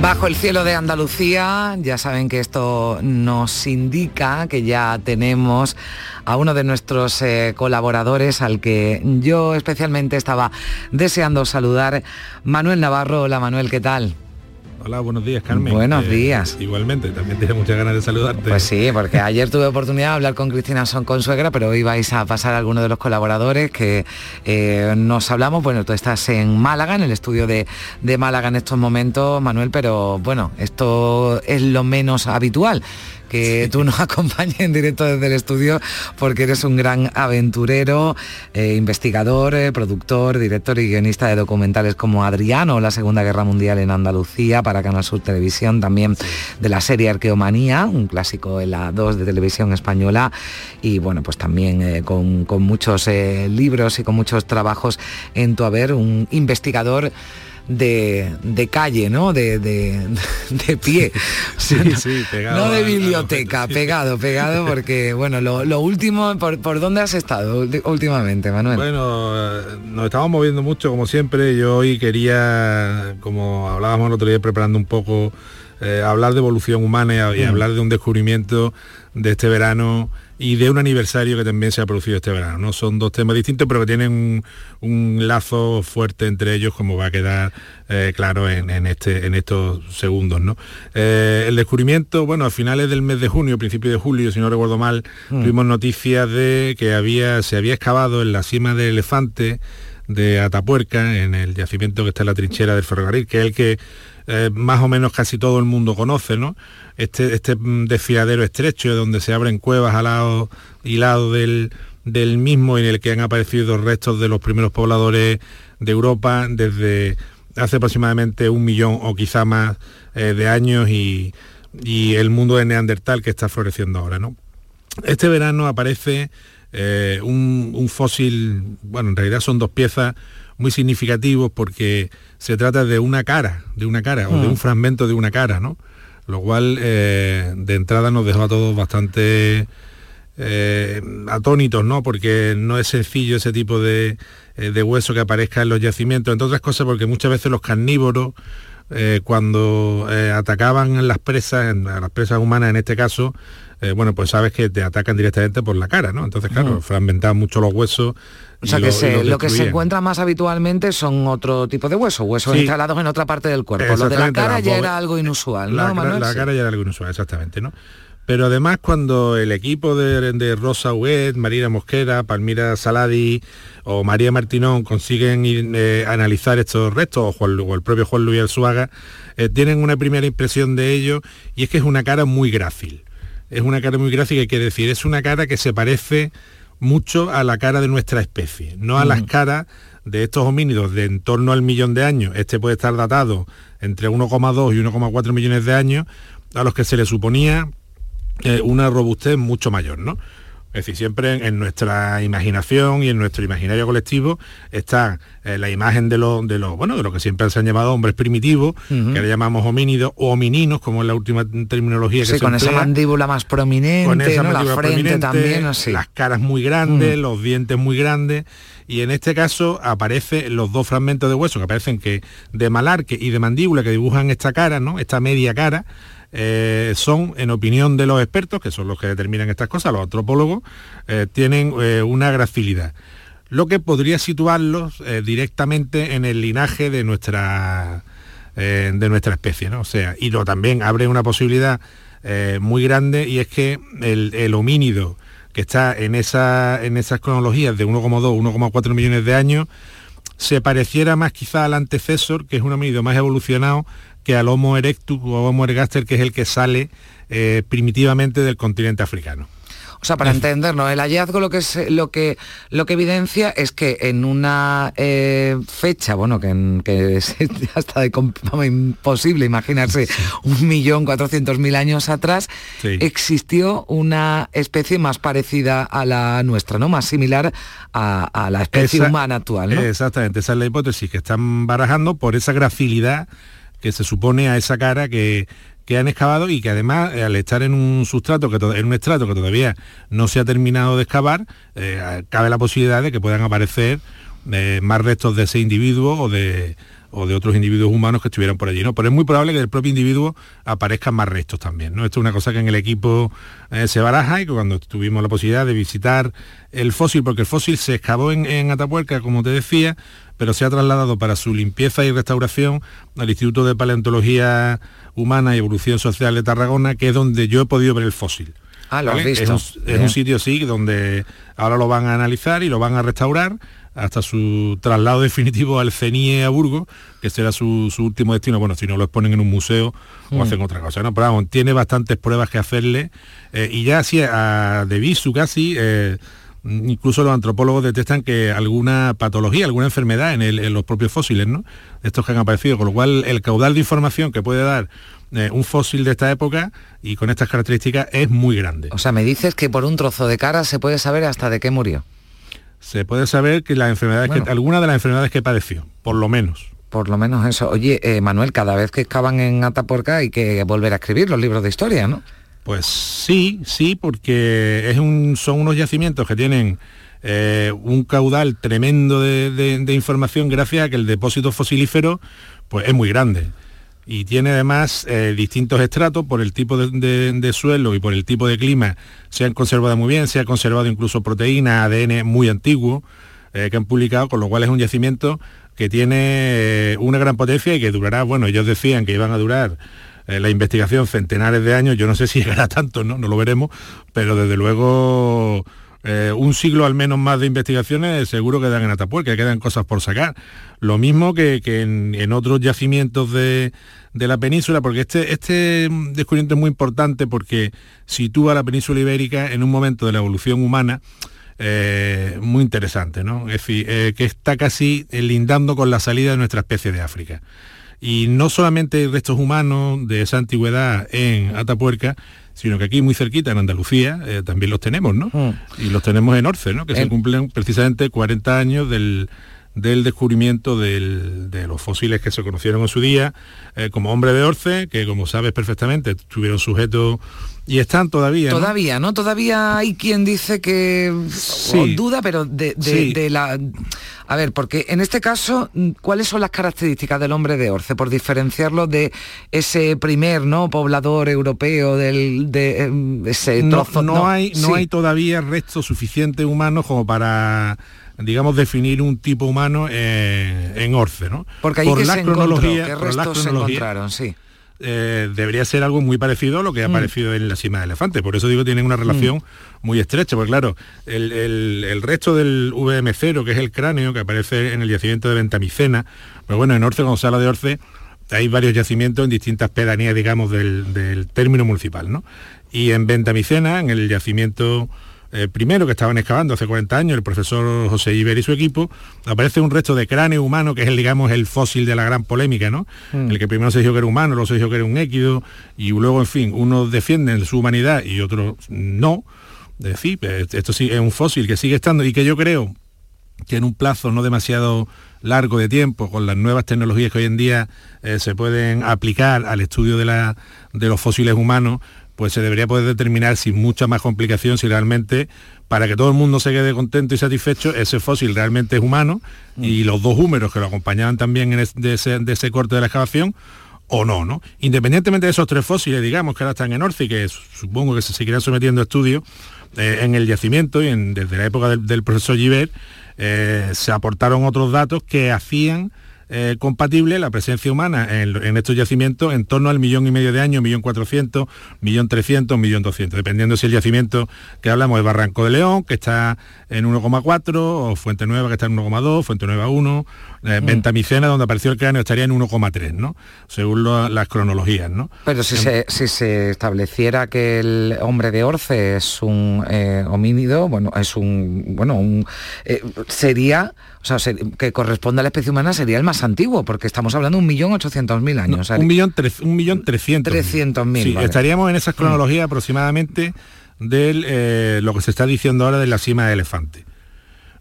Bajo el cielo de Andalucía, ya saben que esto nos indica que ya tenemos a uno de nuestros eh, colaboradores al que yo especialmente estaba deseando saludar, Manuel Navarro. Hola Manuel, ¿qué tal? Hola, buenos días, Carmen. Buenos días. Igualmente, también tenía muchas ganas de saludarte. Pues sí, porque ayer tuve oportunidad de hablar con Cristina Son Consuegra, pero hoy vais a pasar a alguno de los colaboradores que eh, nos hablamos. Bueno, tú estás en Málaga, en el estudio de, de Málaga en estos momentos, Manuel, pero bueno, esto es lo menos habitual que tú nos acompañes en directo desde el estudio porque eres un gran aventurero, eh, investigador, eh, productor, director y guionista de documentales como Adriano, la Segunda Guerra Mundial en Andalucía para Canal Sur Televisión, también de la serie Arqueomanía, un clásico en la 2 de televisión española y bueno, pues también eh, con, con, muchos libros y con muchos trabajos en tu haber, un investigador de, calle, ¿no? De, de, pie. Sí, sí, pegado. No de biblioteca, pegado, pegado, porque, bueno, lo, último, ¿por, dónde has estado últimamente, Manuel? Bueno, eh, nos estamos moviendo mucho, como siempre. Yo hoy quería, como hablábamos el otro día, preparando un poco, eh, hablar de evolución humana y, mm. hablar de un descubrimiento de este verano y de un aniversario que también se ha producido este verano. ¿no? Son dos temas distintos, pero que tienen un, lazo fuerte entre ellos, como va a quedar eh, claro en, este, en estos segundos. ¿no? Eh, el descubrimiento, bueno, a finales del mes de junio, principio de julio, si no recuerdo mal, mm. tuvimos noticias de que había, se había excavado en la cima del elefante de Atapuerca, en el yacimiento que está en la trinchera del ferrocarril, que es el que eh, más o menos casi todo el mundo conoce, ¿no? Este, este desfiladero estrecho donde se abren cuevas al lado y lado del, del mismo en el que han aparecido restos de los primeros pobladores de Europa desde hace aproximadamente un millón o quizá más eh, de años y, el mundo de Neandertal que está floreciendo ahora. ¿no? Este verano aparece eh, un, un, fósil, bueno, en realidad son dos piezas muy significativos porque se trata de una cara, de una cara, o de un mm. fragmento de una cara, ¿no? Lo cual eh, de entrada nos dejó a todos bastante eh, atónitos, ¿no? Porque no es sencillo ese tipo de, eh, de, hueso que aparezca en los yacimientos, entre otras cosas porque muchas veces los carnívoros, cuando atacaban las presas, a las presas humanas en este caso, bueno, pues sabes que te atacan directamente por la cara, ¿no? Entonces, claro, mm. fragmentaban mucho los huesos o sea, que lo, que se encuentra más habitualmente son otro tipo de huesos, huesos instalados en otra parte del cuerpo. Lo de la cara ya era algo inusual, ¿no, la, cara ya era algo inusual, exactamente, ¿no? Pero además cuando el equipo de, Rosa Huet, Marina Mosquera, Palmira Saladi o María Martinón consiguen eh, analizar estos restos, o, el propio Juan Luis Alzuaga, eh, tienen una primera impresión de ello y es que es una cara muy grácil. Es una cara muy gráfica, hay que decir, es una cara que se parece mucho a la cara de nuestra especie, no a las caras de estos homínidos de en torno al millón de años. Este puede estar datado entre 1,2 y 1,4 millones de años, a los que se le suponía eh, una robustez mucho mayor, ¿no? Es decir, siempre en, nuestra imaginación y en nuestro imaginario colectivo está eh, la imagen de los, de los, bueno, de lo que siempre se han llamado hombres primitivos, que le llamamos homínidos o homininos, como es la última terminología que sí, con esa mandíbula más prominente, con esa la frente también, así. las caras muy grandes, los dientes muy grandes, y en este caso aparecen los dos fragmentos de hueso que aparecen que de malarque y de mandíbula que dibujan esta cara, ¿no? Esta media cara, eh, son, en opinión de los expertos, que son los que determinan estas cosas, los antropólogos, eh, tienen eh, una gracilidad. Lo que podría situarlos directamente en el linaje de nuestra, de nuestra especie, ¿no? O sea, y lo también abre una posibilidad muy grande y es que el, homínido que está en, esa, en esas cronologías de 1,2, 1,4 millones de años, se pareciera más quizá al antecesor, que es un homínido más evolucionado, que al Homo erectus o Homo ergaster, que es el que sale eh, primitivamente del continente africano. O sea, para entendernos, el hallazgo lo que es lo que lo que evidencia es que en una eh, fecha, bueno, que, que es hasta imposible imaginarse un millón cuatrocientos mil años atrás, existió una especie más parecida a la nuestra, ¿no? Más similar a, la especie humana actual, ¿no? Exactamente, esa es la hipótesis que están barajando por esa gracilidad que se supone a esa cara que, han excavado y que además eh, al estar en un sustrato, que en un estrato que todavía no se ha terminado de excavar, eh, cabe la posibilidad de que puedan aparecer eh, más restos de ese individuo o de, o de otros individuos humanos que estuvieran por allí, ¿no? Pero es muy probable que del propio individuo aparezcan más restos también, ¿no? Esto es una cosa que en el equipo se baraja y que cuando tuvimos la posibilidad de visitar el fósil, porque el fósil se excavó en Atapuerca, como te decía, pero se ha trasladado para su limpieza y restauración al Instituto de Paleontología Humana y Evolución Social de Tarragona, que es donde yo he podido ver el fósil. Ah, lo has visto. Es un, sitio, sí, donde ahora lo van a analizar y lo van a restaurar hasta su traslado definitivo al CENIE a Burgos, que será su, último destino, bueno, si no lo exponen en un museo o mm. hacen otra cosa, ¿no? Pero vamos, tiene bastantes pruebas que hacerle eh, y ya así a de visu casi eh, incluso los antropólogos detectan que alguna patología, alguna enfermedad en, los propios fósiles, ¿no? Estos que han aparecido, con lo cual el caudal de información que puede dar eh, un fósil de esta época y con estas características es muy grande. O sea, me dices que por un trozo de cara se puede saber hasta de qué murió. Se puede saber que las enfermedades que, alguna de las enfermedades que padeció, por lo menos por lo menos eso. Oye, eh, Manuel, cada vez que excavan en Atapuerca hay que volver a escribir los libros de historia, ¿no? Pues sí, sí, porque un, son unos yacimientos que tienen eh, un caudal tremendo de, información gracias a que el depósito fosilífero pues, es muy grande y tiene además eh, distintos estratos por el tipo de, suelo y por el tipo de clima. Se han conservado muy bien, se ha conservado incluso proteína, ADN muy antiguo eh, que han publicado, con lo cual es un yacimiento que tiene una gran potencia y que durará, bueno, ellos decían que iban a durar eh, la investigación centenares de años, yo no sé si llegará tanto, ¿no? No lo veremos, pero desde luego eh, un siglo al menos más de investigaciones seguro quedan en Atapuerca, quedan cosas por sacar. Lo mismo que, en, otros yacimientos de, la península, porque este, este descubrimiento es muy importante porque sitúa la península ibérica en un momento de la evolución humana eh, muy interesante, ¿no? Es decir, que está casi lindando con la salida de nuestra especie de África. Y no solamente hay restos humanos de esa antigüedad en Atapuerca, sino que aquí muy cerquita, en Andalucía, eh, también los tenemos, ¿no? Mm. Y los tenemos en Orce, ¿no? Que se cumplen precisamente 40 años del, descubrimiento de los fósiles que se conocieron en su día, eh, como hombre de Orce, que como sabes perfectamente, estuvieron sujetos y están todavía. Todavía, ¿no? Todavía hay quien dice que duda, pero de, la. A ver, porque en este caso, ¿cuáles son las características del hombre de Orce? Por diferenciarlo de ese primer ¿no? poblador europeo del, de em, ese trozo. No, hay, no hay todavía restos suficientes humanos como para digamos, definir un tipo humano en Orce, ¿no? Porque ahí por que la cronología, ¿qué restos se encontraron? Sí eh, debería ser algo muy parecido a lo que ha mm. aparecido en la cima de elefante. Por eso digo que tienen una relación mm. muy estrecha, porque claro, el, resto del VM0, que es el cráneo que aparece en el yacimiento de Ventamicena, pero bueno, en Orce, Gonzalo de Orce, hay varios yacimientos en distintas pedanías, digamos, del, del término municipal, ¿no? Y en Ventamicena, en el yacimiento eh, primero que estaban excavando hace 40 años, el profesor José Iber y su equipo, aparece un resto de cráneo humano, que es el, digamos, el fósil de la gran polémica, ¿no? Mm. El que primero se dijo que era humano, luego se dijo que era un équido, y luego, en fin, unos defienden su humanidad y otros no. Es decir, pues, esto sí es un fósil que sigue estando y que yo creo que en un plazo no demasiado largo de tiempo, con las nuevas tecnologías que hoy en día eh, se pueden aplicar al estudio de, la, de los fósiles humanos, pues se debería poder determinar sin mucha más complicación si realmente para que todo el mundo se quede contento y satisfecho, ese fósil realmente es humano y mm. los dos húmeros que lo acompañaban también de, ese, corte de la excavación o no, ¿no? Independientemente de esos tres fósiles, digamos, que ahora están en Orce y que supongo que se seguirán sometiendo a estudios eh, en el yacimiento y desde la época del, profesor Giver, eh, se aportaron otros datos que hacían eh, compatible la presencia humana en, estos yacimientos en torno al millón y medio de años, millón cuatrocientos, millón trescientos, millón doscientos, dependiendo si el yacimiento que hablamos es Barranco de León, que está en 1,4, o Fuente Nueva, que está en 1,2, Fuente Nueva 1, eh, mm. Ventamicena, donde apareció el cráneo, estaría en 1,3, ¿no? Según las cronologías, ¿no? Pero si, se, si se estableciera que el hombre de Orce es un eh, homínido, bueno, es un, bueno, un, sería o sea, que corresponde a la especie humana sería el más antiguo, porque estamos hablando de un millón ochocientos mil años. un millón un millón trescientos. mil. Sí, estaríamos en esas cronologías aproximadamente de eh, lo que se está diciendo ahora de la cima de elefante.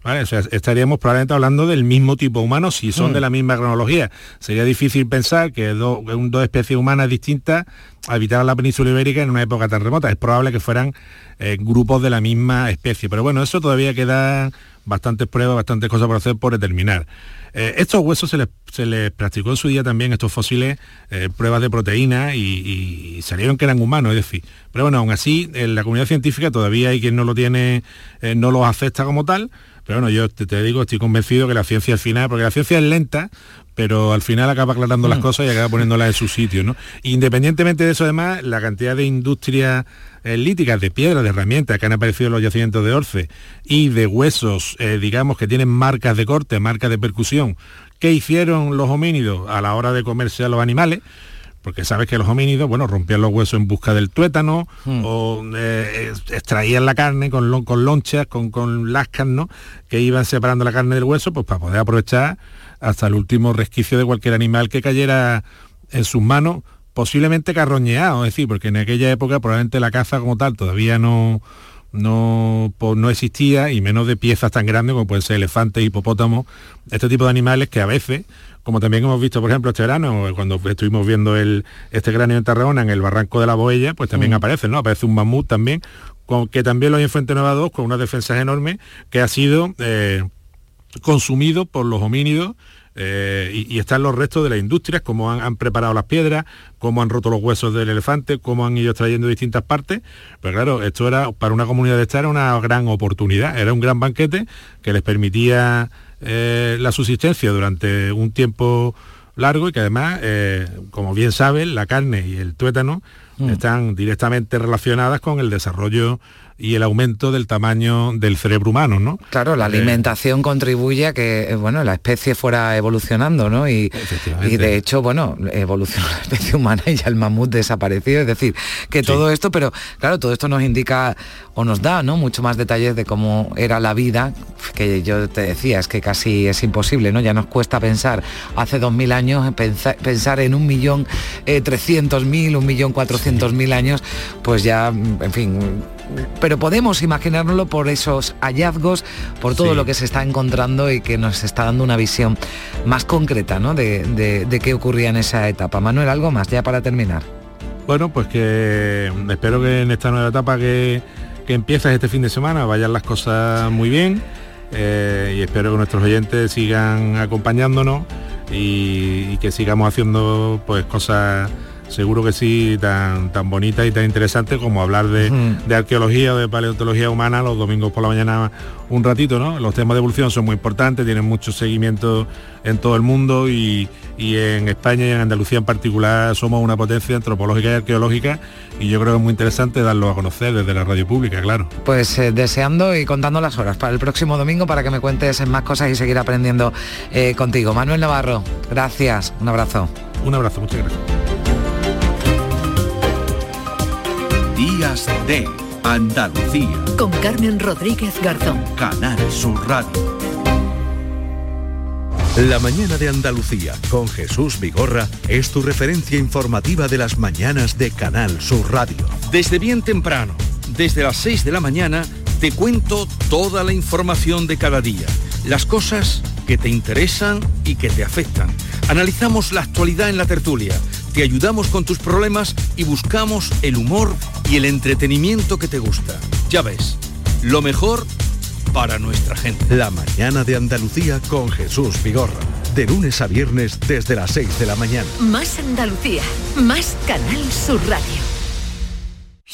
¿Vale? O sea, estaríamos probablemente hablando del mismo tipo humano si son mm. de la misma cronología. Sería difícil pensar que dos especies humanas distintas habitaran la península ibérica en una época tan remota. Es probable que fueran eh, grupos de la misma especie. Pero bueno, eso todavía queda bastantes pruebas, bastantes cosas por hacer por determinar. Eh, estos huesos se les, se practicó en su día también, estos fósiles, eh, pruebas de proteína y, salieron que eran humanos, es decir. Pero bueno, aún así, en la comunidad científica todavía hay quien no lo tiene, eh, no los acepta como tal. Pero bueno, yo te, digo, estoy convencido que la ciencia al final, porque la ciencia es lenta, pero al final acaba aclarando las mm. cosas y acaba poniéndolas en su sitio, ¿no? Independientemente de eso, además, la cantidad de industria eh, líticas de piedra, de herramientas que han aparecido en los yacimientos de Orce y de huesos, eh, digamos, que tienen marcas de corte, marcas de percusión, que hicieron los homínidos a la hora de comerse a los animales, porque sabes que los homínidos, bueno, rompían los huesos en busca del tuétano hmm. o eh, extraían la carne con, con lonchas, con, con lascas, ¿no? Que iban separando la carne del hueso, pues para poder aprovechar hasta el último resquicio de cualquier animal que cayera en sus manos posiblemente carroñeado, es decir, porque en aquella época probablemente la caza como tal todavía no, no, no existía y menos de piezas tan grandes como pueden ser elefantes, hipopótamos, este tipo de animales que a veces, como también hemos visto por ejemplo este verano, cuando estuvimos viendo el, este cráneo en Tarragona, en el barranco de la Boella, pues también mm. aparece, ¿no? Aparece un mamut también, con, que también lo hay en Fuente Nueva 2, con unas defensas enormes, que ha sido eh, consumido por los homínidos eh, y, están los restos de las industrias, cómo han, preparado las piedras, cómo han roto los huesos del elefante, cómo han ido extrayendo distintas partes. Pero claro, esto era para una comunidad de esta era una gran oportunidad, era un gran banquete que les permitía eh, la subsistencia durante un tiempo largo y que además, eh, como bien saben, la carne y el tuétano mm. están directamente relacionadas con el desarrollo y el aumento del tamaño del cerebro humano, ¿no? Claro, la eh, alimentación contribuye a que, eh, bueno, la especie fuera evolucionando, ¿no? Y, y de hecho, bueno, evolucionó la especie humana y ya el mamut desapareció, es decir, que todo esto, pero claro, todo esto nos indica o nos da, ¿no? Mucho más detalles de cómo era la vida, que yo te decía, es que casi es imposible, ¿no? Ya nos cuesta pensar hace dos mil años, pensar, en un millón eh, trescientos mil, un millón cuatrocientos mil años, pues ya, en fin, pero podemos imaginárnoslo por esos hallazgos, por todo lo que se está encontrando y que nos está dando una visión más concreta ¿no? de, qué ocurría en esa etapa. Manuel, ¿algo más ya para terminar? Bueno, pues que espero que en esta nueva etapa que, que empieza este fin de semana vayan las cosas muy bien eh, y espero que nuestros oyentes sigan acompañándonos y, y que sigamos haciendo pues cosas seguro que sí, tan, tan bonita y tan interesante como hablar de, de arqueología o de paleontología humana los domingos por la mañana un ratito, ¿no? Los temas de evolución son muy importantes, tienen mucho seguimiento en todo el mundo y, en España y en Andalucía en particular somos una potencia antropológica y arqueológica y yo creo que es muy interesante darlo a conocer desde la radio pública, claro. Pues eh, deseando y contando las horas para el próximo domingo para que me cuentes más cosas y seguir aprendiendo eh, contigo. Manuel Navarro, gracias, un abrazo. Un abrazo, muchas gracias. Días de Andalucía. Con Carmen Rodríguez Garzón. Canal Sur Radio. La mañana de Andalucía con Jesús Vigorra es tu referencia informativa de las mañanas de Canal Sur Radio. Desde bien temprano, desde las 6 de la mañana, te cuento toda la información de cada día, las cosas que te interesan y que te afectan. Analizamos la actualidad en la tertulia te ayudamos con tus problemas y buscamos el humor y el entretenimiento que te gusta. Ya ves, lo mejor para nuestra gente. La mañana de Andalucía con Jesús Vigorra. De lunes a viernes desde las 6 de la mañana. Más Andalucía, más Canal Sur Radio.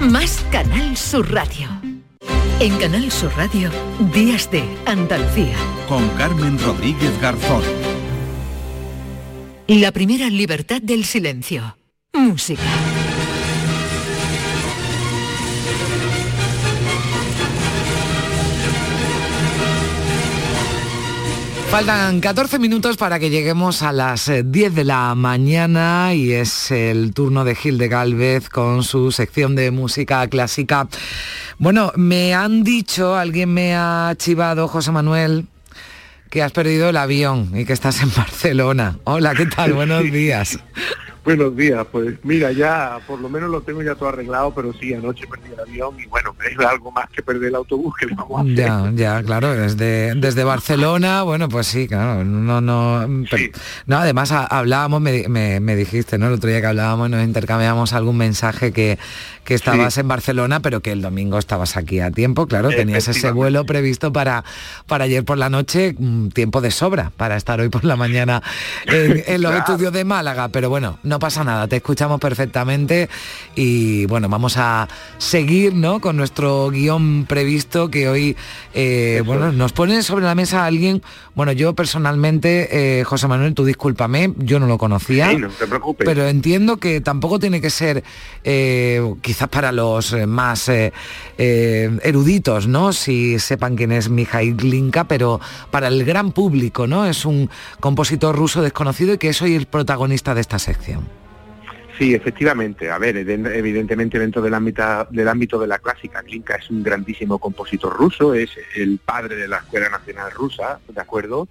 más Canal Sur Radio. En Canal Sur Radio, Días de Andalucía. Con Carmen Rodríguez Garzón. La primera libertad del silencio. Música. Faltan 14 minutos para que lleguemos a las 10 eh, de la mañana y es el turno de Gil de Galvez con su sección de música clásica. Bueno, me han dicho, alguien me ha chivado, José Manuel, que has perdido el avión y que estás en Barcelona. Hola, ¿qué tal? Buenos días. Buenos días, pues mira, ya por lo menos lo tengo ya todo arreglado, pero sí, anoche perdí el avión y bueno, es algo más que perder el autobús que le vamos a hacer. Ya, ya, claro, desde, desde Barcelona, bueno, pues sí, claro, no, no, no además hablábamos, me, me, dijiste, ¿no? El otro día que hablábamos nos intercambiamos algún mensaje que, que estabas en Barcelona, pero que el domingo estabas aquí a tiempo, claro, tenías ese vuelo previsto para, para ayer por la noche, mm, tiempo de sobra para estar hoy por la mañana en, los estudios de Málaga, pero bueno, no pasa nada, te escuchamos perfectamente y bueno, vamos a seguir ¿no? con nuestro guion previsto que hoy eh, bueno, nos pone sobre la mesa alguien, bueno, yo personalmente, eh, José Manuel, tú discúlpame, yo no lo conocía, no te preocupes. pero entiendo que tampoco tiene que ser eh, quizás para los más eruditos, ¿no? Si sepan quién es Mikhail Glinka, pero para el gran público, ¿no? Es un compositor ruso desconocido y que es hoy el protagonista de esta sección. Sí, efectivamente. A ver, evidentemente dentro del ámbito, del ámbito de la clásica, Klinka es un grandísimo compositor ruso, es el padre de la Escuela Nacional Rusa, ¿de acuerdo?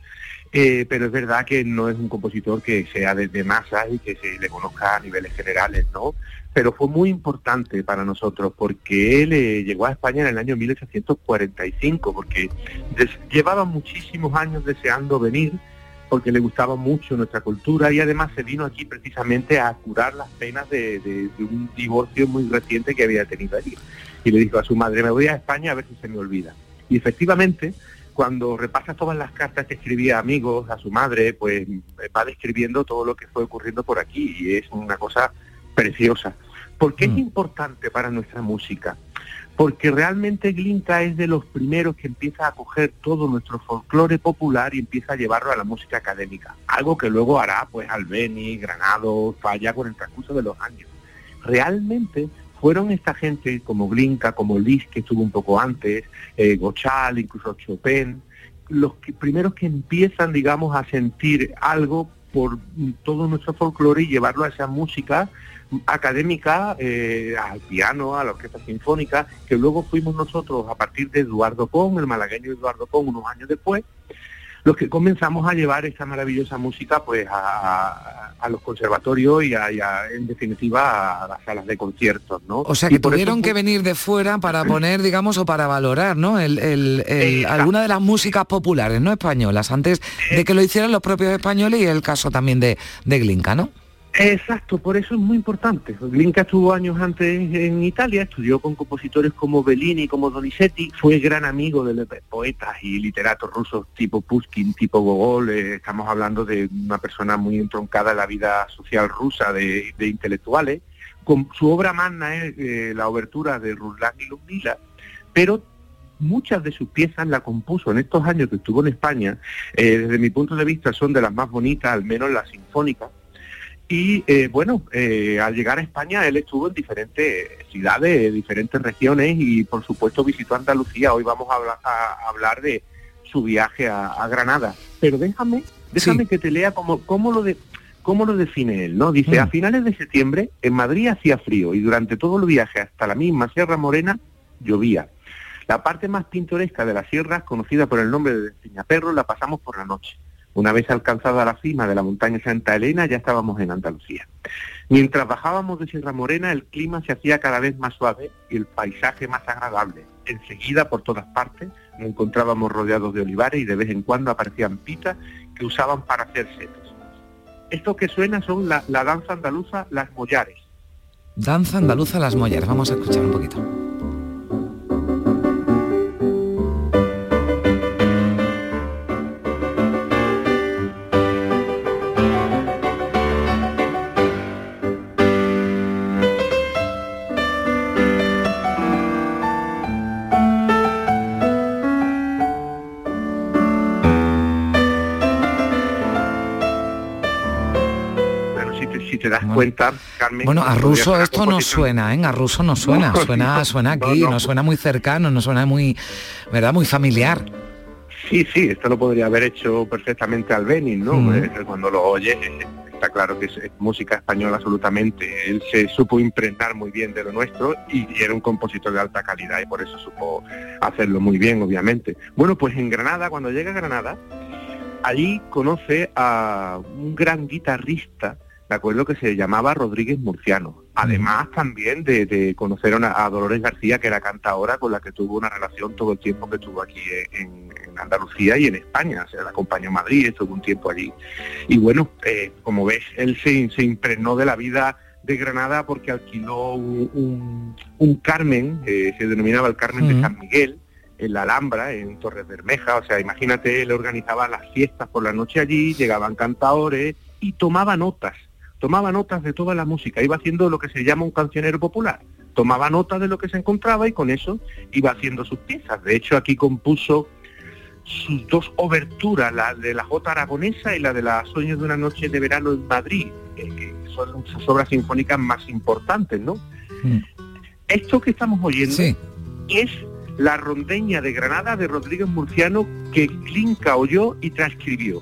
Eh, pero es verdad que no es un compositor que sea de, de masa y que se le conozca a niveles generales, ¿no? Pero fue muy importante para nosotros porque él eh, llegó a España en el año 1845, porque llevaba muchísimos años deseando venir porque le gustaba mucho nuestra cultura y además se vino aquí precisamente a curar las penas de, un divorcio muy reciente que había tenido allí. Y le dijo a su madre, me voy a España a ver si se me olvida. Y efectivamente, cuando repasa todas las cartas que escribía a amigos, a su madre, pues va describiendo todo lo que fue ocurriendo por aquí y es una cosa preciosa. ¿Por qué es mm. importante para nuestra música? Porque realmente Glinka es de los primeros que empieza a coger todo nuestro folclore popular y empieza a llevarlo a la música académica, algo que luego hará pues Albeni, Granado, Falla con el transcurso de los años. Realmente fueron esta gente como Glinka, como Liszt, que estuvo un poco antes, eh, Gochal, incluso Chopin, los primeros que empiezan, digamos, a sentir algo por todo nuestro folclore y llevarlo a esa música académica, eh, al piano, a la orquesta sinfónica, que luego fuimos nosotros a partir de Eduardo Pon, el malagueño Eduardo Pon, unos años después, los que comenzamos a llevar esta maravillosa música pues a, los conservatorios y, a, en definitiva a las salas de conciertos, ¿no? O sea que tuvieron que venir de fuera para poner, digamos, o para valorar, ¿no? El, alguna de las músicas populares, ¿no? Españolas, antes de que lo hicieran los propios españoles y el caso también de, de Glinka, ¿no? Exacto, por eso es muy importante. Glinka estuvo años antes en Italia, estudió con compositores como Bellini, como Donizetti, fue gran amigo de poetas y literatos rusos tipo Pushkin, tipo Gogol. Eh, estamos hablando de una persona muy entroncada en la vida social rusa de, intelectuales. Con su obra magna es eh, la obertura de Ruslan y Ludmila, pero muchas de sus piezas la compuso en estos años que estuvo en España. Eh, desde mi punto de vista son de las más bonitas, al menos las sinfónicas y eh, bueno, eh, al llegar a España él estuvo en diferentes ciudades, diferentes regiones y por supuesto visitó Andalucía. Hoy vamos a hablar, de su viaje a, Granada. Pero déjame, déjame que te lea cómo, cómo lo de, cómo lo define él, ¿no? Dice, mm. a finales de septiembre en Madrid hacía frío y durante todo el viaje hasta la misma Sierra Morena llovía. La parte más pintoresca de las sierras, conocida por el nombre de Peñaperro, la pasamos por la noche. Una vez alcanzada la cima de la montaña Santa Elena, ya estábamos en Andalucía. Mientras bajábamos de Sierra Morena, el clima se hacía cada vez más suave y el paisaje más agradable. Enseguida, por todas partes, nos encontrábamos rodeados de olivares y de vez en cuando aparecían pitas que usaban para hacer setos. Esto que suena son la, la danza andaluza Las Mollares. Danza andaluza Las Mollares. Vamos a escuchar un poquito. Bueno, a ruso esto no suena, ¿eh? A ruso no suena, suena, suena aquí, no, suena muy cercano, no suena muy, ¿verdad? Muy familiar. Sí, sí, esto lo podría haber hecho perfectamente al Benin, ¿no? Mm. Cuando lo oye, está claro que es, música española absolutamente. Él se supo impregnar muy bien de lo nuestro y, era un compositor de alta calidad y por eso supo hacerlo muy bien, obviamente. Bueno, pues en Granada, cuando llega a Granada, allí conoce a un gran guitarrista de acuerdo que se llamaba Rodríguez Murciano. Además también de, conocer a, Dolores García, que era cantadora con la que tuvo una relación todo el tiempo que estuvo aquí en, Andalucía y en España. O sea, la acompañó a Madrid, estuvo un tiempo allí. Y bueno, eh, como ves, él se, se, impregnó de la vida de Granada porque alquiló un, Carmen, eh, se denominaba el Carmen de San Miguel, en la Alhambra, en Torres Bermeja, o sea, imagínate, él organizaba las fiestas por la noche allí, llegaban cantadores y tomaba notas tomaba notas de toda la música, iba haciendo lo que se llama un cancionero popular, tomaba notas de lo que se encontraba y con eso iba haciendo sus piezas. De hecho, aquí compuso sus dos oberturas, la de la Jota Aragonesa y la de las Sueños de una noche de verano en Madrid, que son sus obras sinfónicas más importantes, ¿no? Mm. Esto que estamos oyendo es la rondeña de Granada de Rodríguez Murciano que Klinka oyó y transcribió.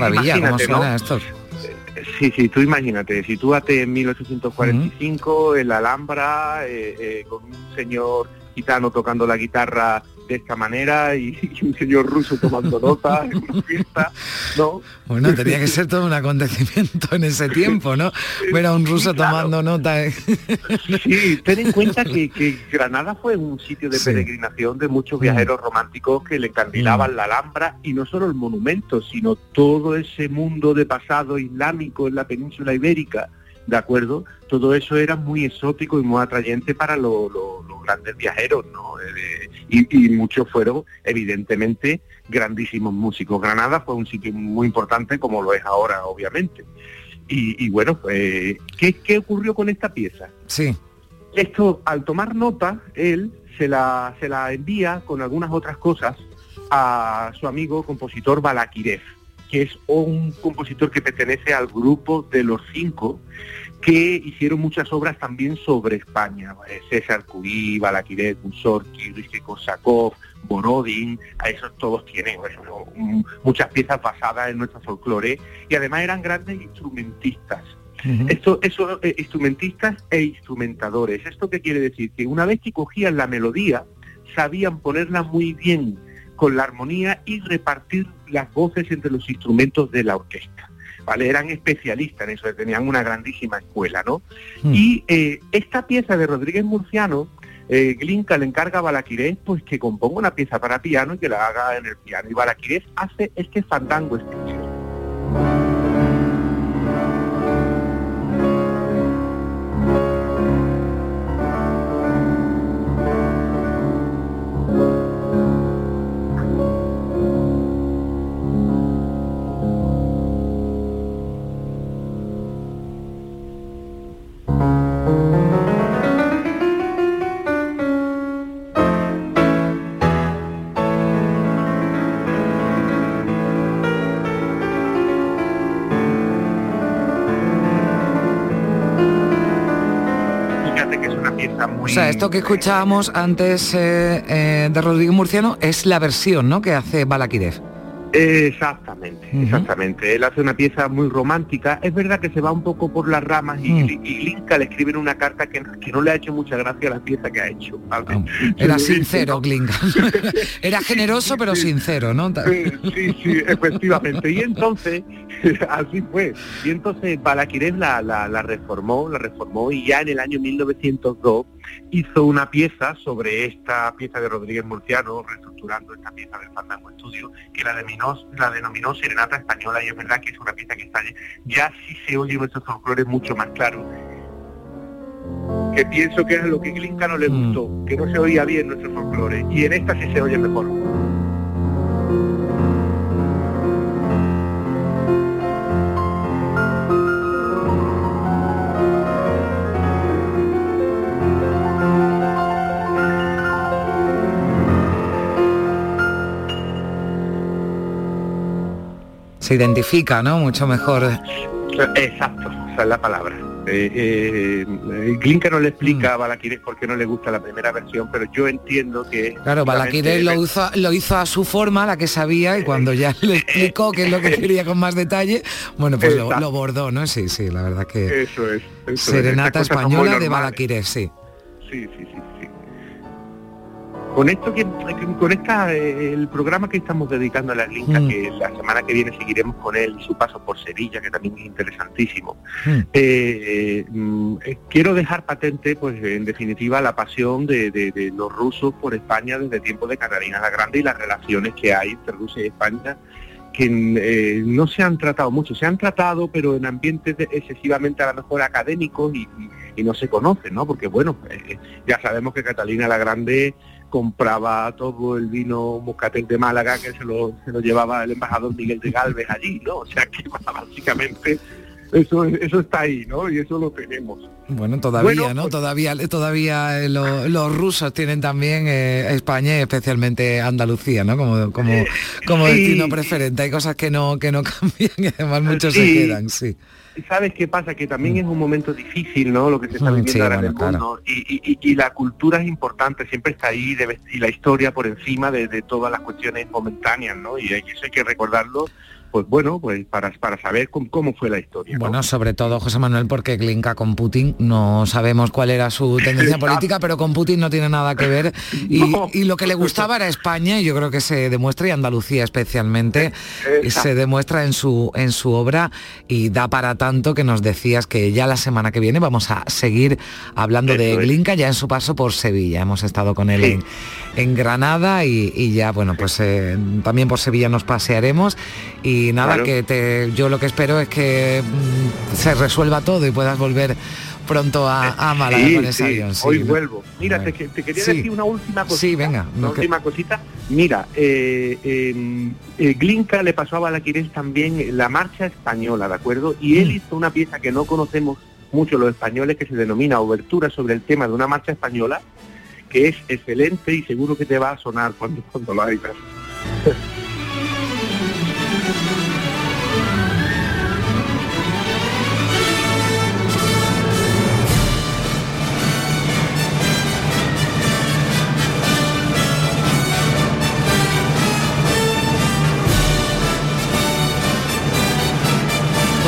Maravilla, ¿cómo suena esto? Sí, sí, tú imagínate, sitúate en 1845 en la Alhambra eh, eh, con un señor gitano tocando la guitarra de esta manera y, un señor ruso tomando nota en una fiesta, ¿no? Bueno, tenía que ser todo un acontecimiento en ese tiempo, ¿no? Ver a un ruso tomando nota. ¿eh? Sí, ten en cuenta que, Granada fue un sitio de peregrinación de muchos viajeros mm. románticos que le candilaban mm. la Alhambra y no solo el monumento, sino todo ese mundo de pasado islámico en la península ibérica ¿de acuerdo? Todo eso era muy exótico y muy atrayente para los grandes viajeros, ¿no? Eh, y, muchos fueron, evidentemente, grandísimos músicos. Granada fue un sitio muy importante, como lo es ahora, obviamente. Y, bueno, pues, ¿qué, ocurrió con esta pieza? Sí. Esto, al tomar nota, él se la, se la envía con algunas otras cosas a su amigo compositor Balakirev que es un compositor que pertenece al grupo de los cinco, que hicieron muchas obras también sobre España. Eh, César Curí, Balakirev, Mussorgsky, Rizki-Korsakov, Borodin, a esos todos tienen muchas piezas basadas en nuestro folclore y además eran grandes instrumentistas. Esto, eso, eh, instrumentistas e instrumentadores. ¿Esto qué quiere decir? Que una vez que cogían la melodía, sabían ponerla muy bien con la armonía y repartir las voces entre los instrumentos de la orquesta. ¿Vale? Eran especialistas en eso, tenían una grandísima escuela, ¿no? Hmm. Y eh, esta pieza de Rodríguez Murciano, eh, Glinka le encarga a Balaquirés pues que componga una pieza para piano y que la haga en el piano. Y Balaquirés hace este fandango especial. Esto que escuchábamos antes eh, eh, de Rodrigo Murciano es la versión ¿no? que hace Balakirev. Exactamente, exactamente. Él hace una pieza muy romántica. Es verdad que se va un poco por las ramas y, mm. Glinka le escribe en una carta que, no le ha hecho mucha gracia a la pieza que ha hecho. Era sincero, Glinka. Era generoso pero sincero, ¿no? Sí, sí, efectivamente. Y entonces, así fue. Y entonces Balakirev la, la, la reformó, la reformó y ya en el año 1902 hizo una pieza sobre esta pieza de Rodríguez Murciano, reestructurando esta pieza del Fandango Estudio, que la denominó, la denominó Serenata Española y es verdad que es una pieza que está ya sí se oye nuestros folclores mucho más claro. Que pienso que es lo que Glinka no le mm. gustó, que no se oía bien nuestros folclores, y en esta sí se oye mejor. Se identifica, ¿no? Mucho mejor. Exacto, esa es la palabra. Eh, eh, Glinka no le explica mm. a Balaquires por qué no le gusta la primera versión, pero yo entiendo que... Claro, Balaquires lo hizo, lo hizo a su forma, la que sabía, y cuando ya le explicó qué es lo que quería con más detalle, bueno, pues lo, bordó, ¿no? Sí, sí, la verdad que... Eso es. Serenata española de Balaquires, sí. Sí, sí, sí. Con esto que con esta el programa que estamos dedicando a la Glinka, mm. que la semana que viene seguiremos con él y su paso por Sevilla, que también es interesantísimo. Mm. Eh, mm, eh, quiero dejar patente, pues en definitiva, la pasión de, los rusos por España desde tiempo de Catalina la Grande y las relaciones que hay entre Rusia y España que eh, no se han tratado mucho, se han tratado pero en ambientes excesivamente a lo mejor académicos y, no se conocen, ¿no? Porque bueno, ya sabemos que Catalina la Grande compraba todo el vino moscatel de Málaga que se lo, se lo llevaba el embajador Miguel de Galvez allí, ¿no? O sea que básicamente eso, eso está ahí, ¿no? Y eso lo tenemos. Bueno, todavía, ¿no? Pues todavía, todavía eh, los rusos tienen también eh, España y especialmente Andalucía, ¿no? Como, como, como destino preferente. Hay cosas que no, que no cambian y además muchos se quedan, sí. ¿Sabes qué pasa? Que también mm. es un momento difícil, ¿no? Lo que se está mm, viviendo ahora en el mundo. Y, la cultura es importante, siempre está ahí, y la historia por encima de, de todas las cuestiones momentáneas, ¿no? Y eso hay que recordarlo pues bueno, pues para, para saber cómo, fue la historia. Bueno, sobre todo, José Manuel, porque Glinka con Putin, no sabemos cuál era su tendencia política, pero con Putin no tiene nada que ver. Y, lo que le gustaba era España, y yo creo que se demuestra, y Andalucía especialmente, y se demuestra en su, en su obra, y da para tanto que nos decías que ya la semana que viene vamos a seguir hablando de Glinka, ya en su paso por Sevilla. Hemos estado con él en, Granada y, ya, bueno, pues eh, también por Sevilla nos pasearemos. Y y nada, que te, yo lo que espero es que mm, se resuelva todo y puedas volver pronto a, a Málaga con ese avión. hoy vuelvo. Mira, te, quería decir una última cosita. Sí, venga. Una última cosita. Mira, eh, em, eh, Glinka le pasó a Balaquires también la marcha española, ¿de acuerdo? Y él mm. hizo una pieza que no conocemos mucho los españoles que se denomina Obertura sobre el tema de una marcha española, que es excelente y seguro que te va a sonar cuando, cuando lo hagas.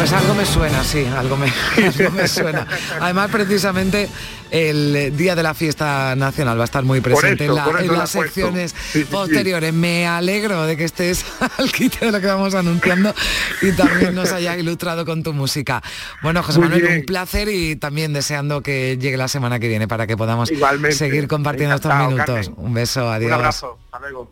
Pues algo me suena, sí, algo me, algo me suena. Además, precisamente el día de la fiesta nacional va a estar muy presente en, las secciones posteriores. Me alegro de que estés al quite de lo que vamos anunciando y también nos haya ilustrado con tu música. Bueno, José Manuel, un placer y también deseando que llegue la semana que viene para que podamos seguir compartiendo estos minutos. Un beso, adiós. Un abrazo, hasta luego.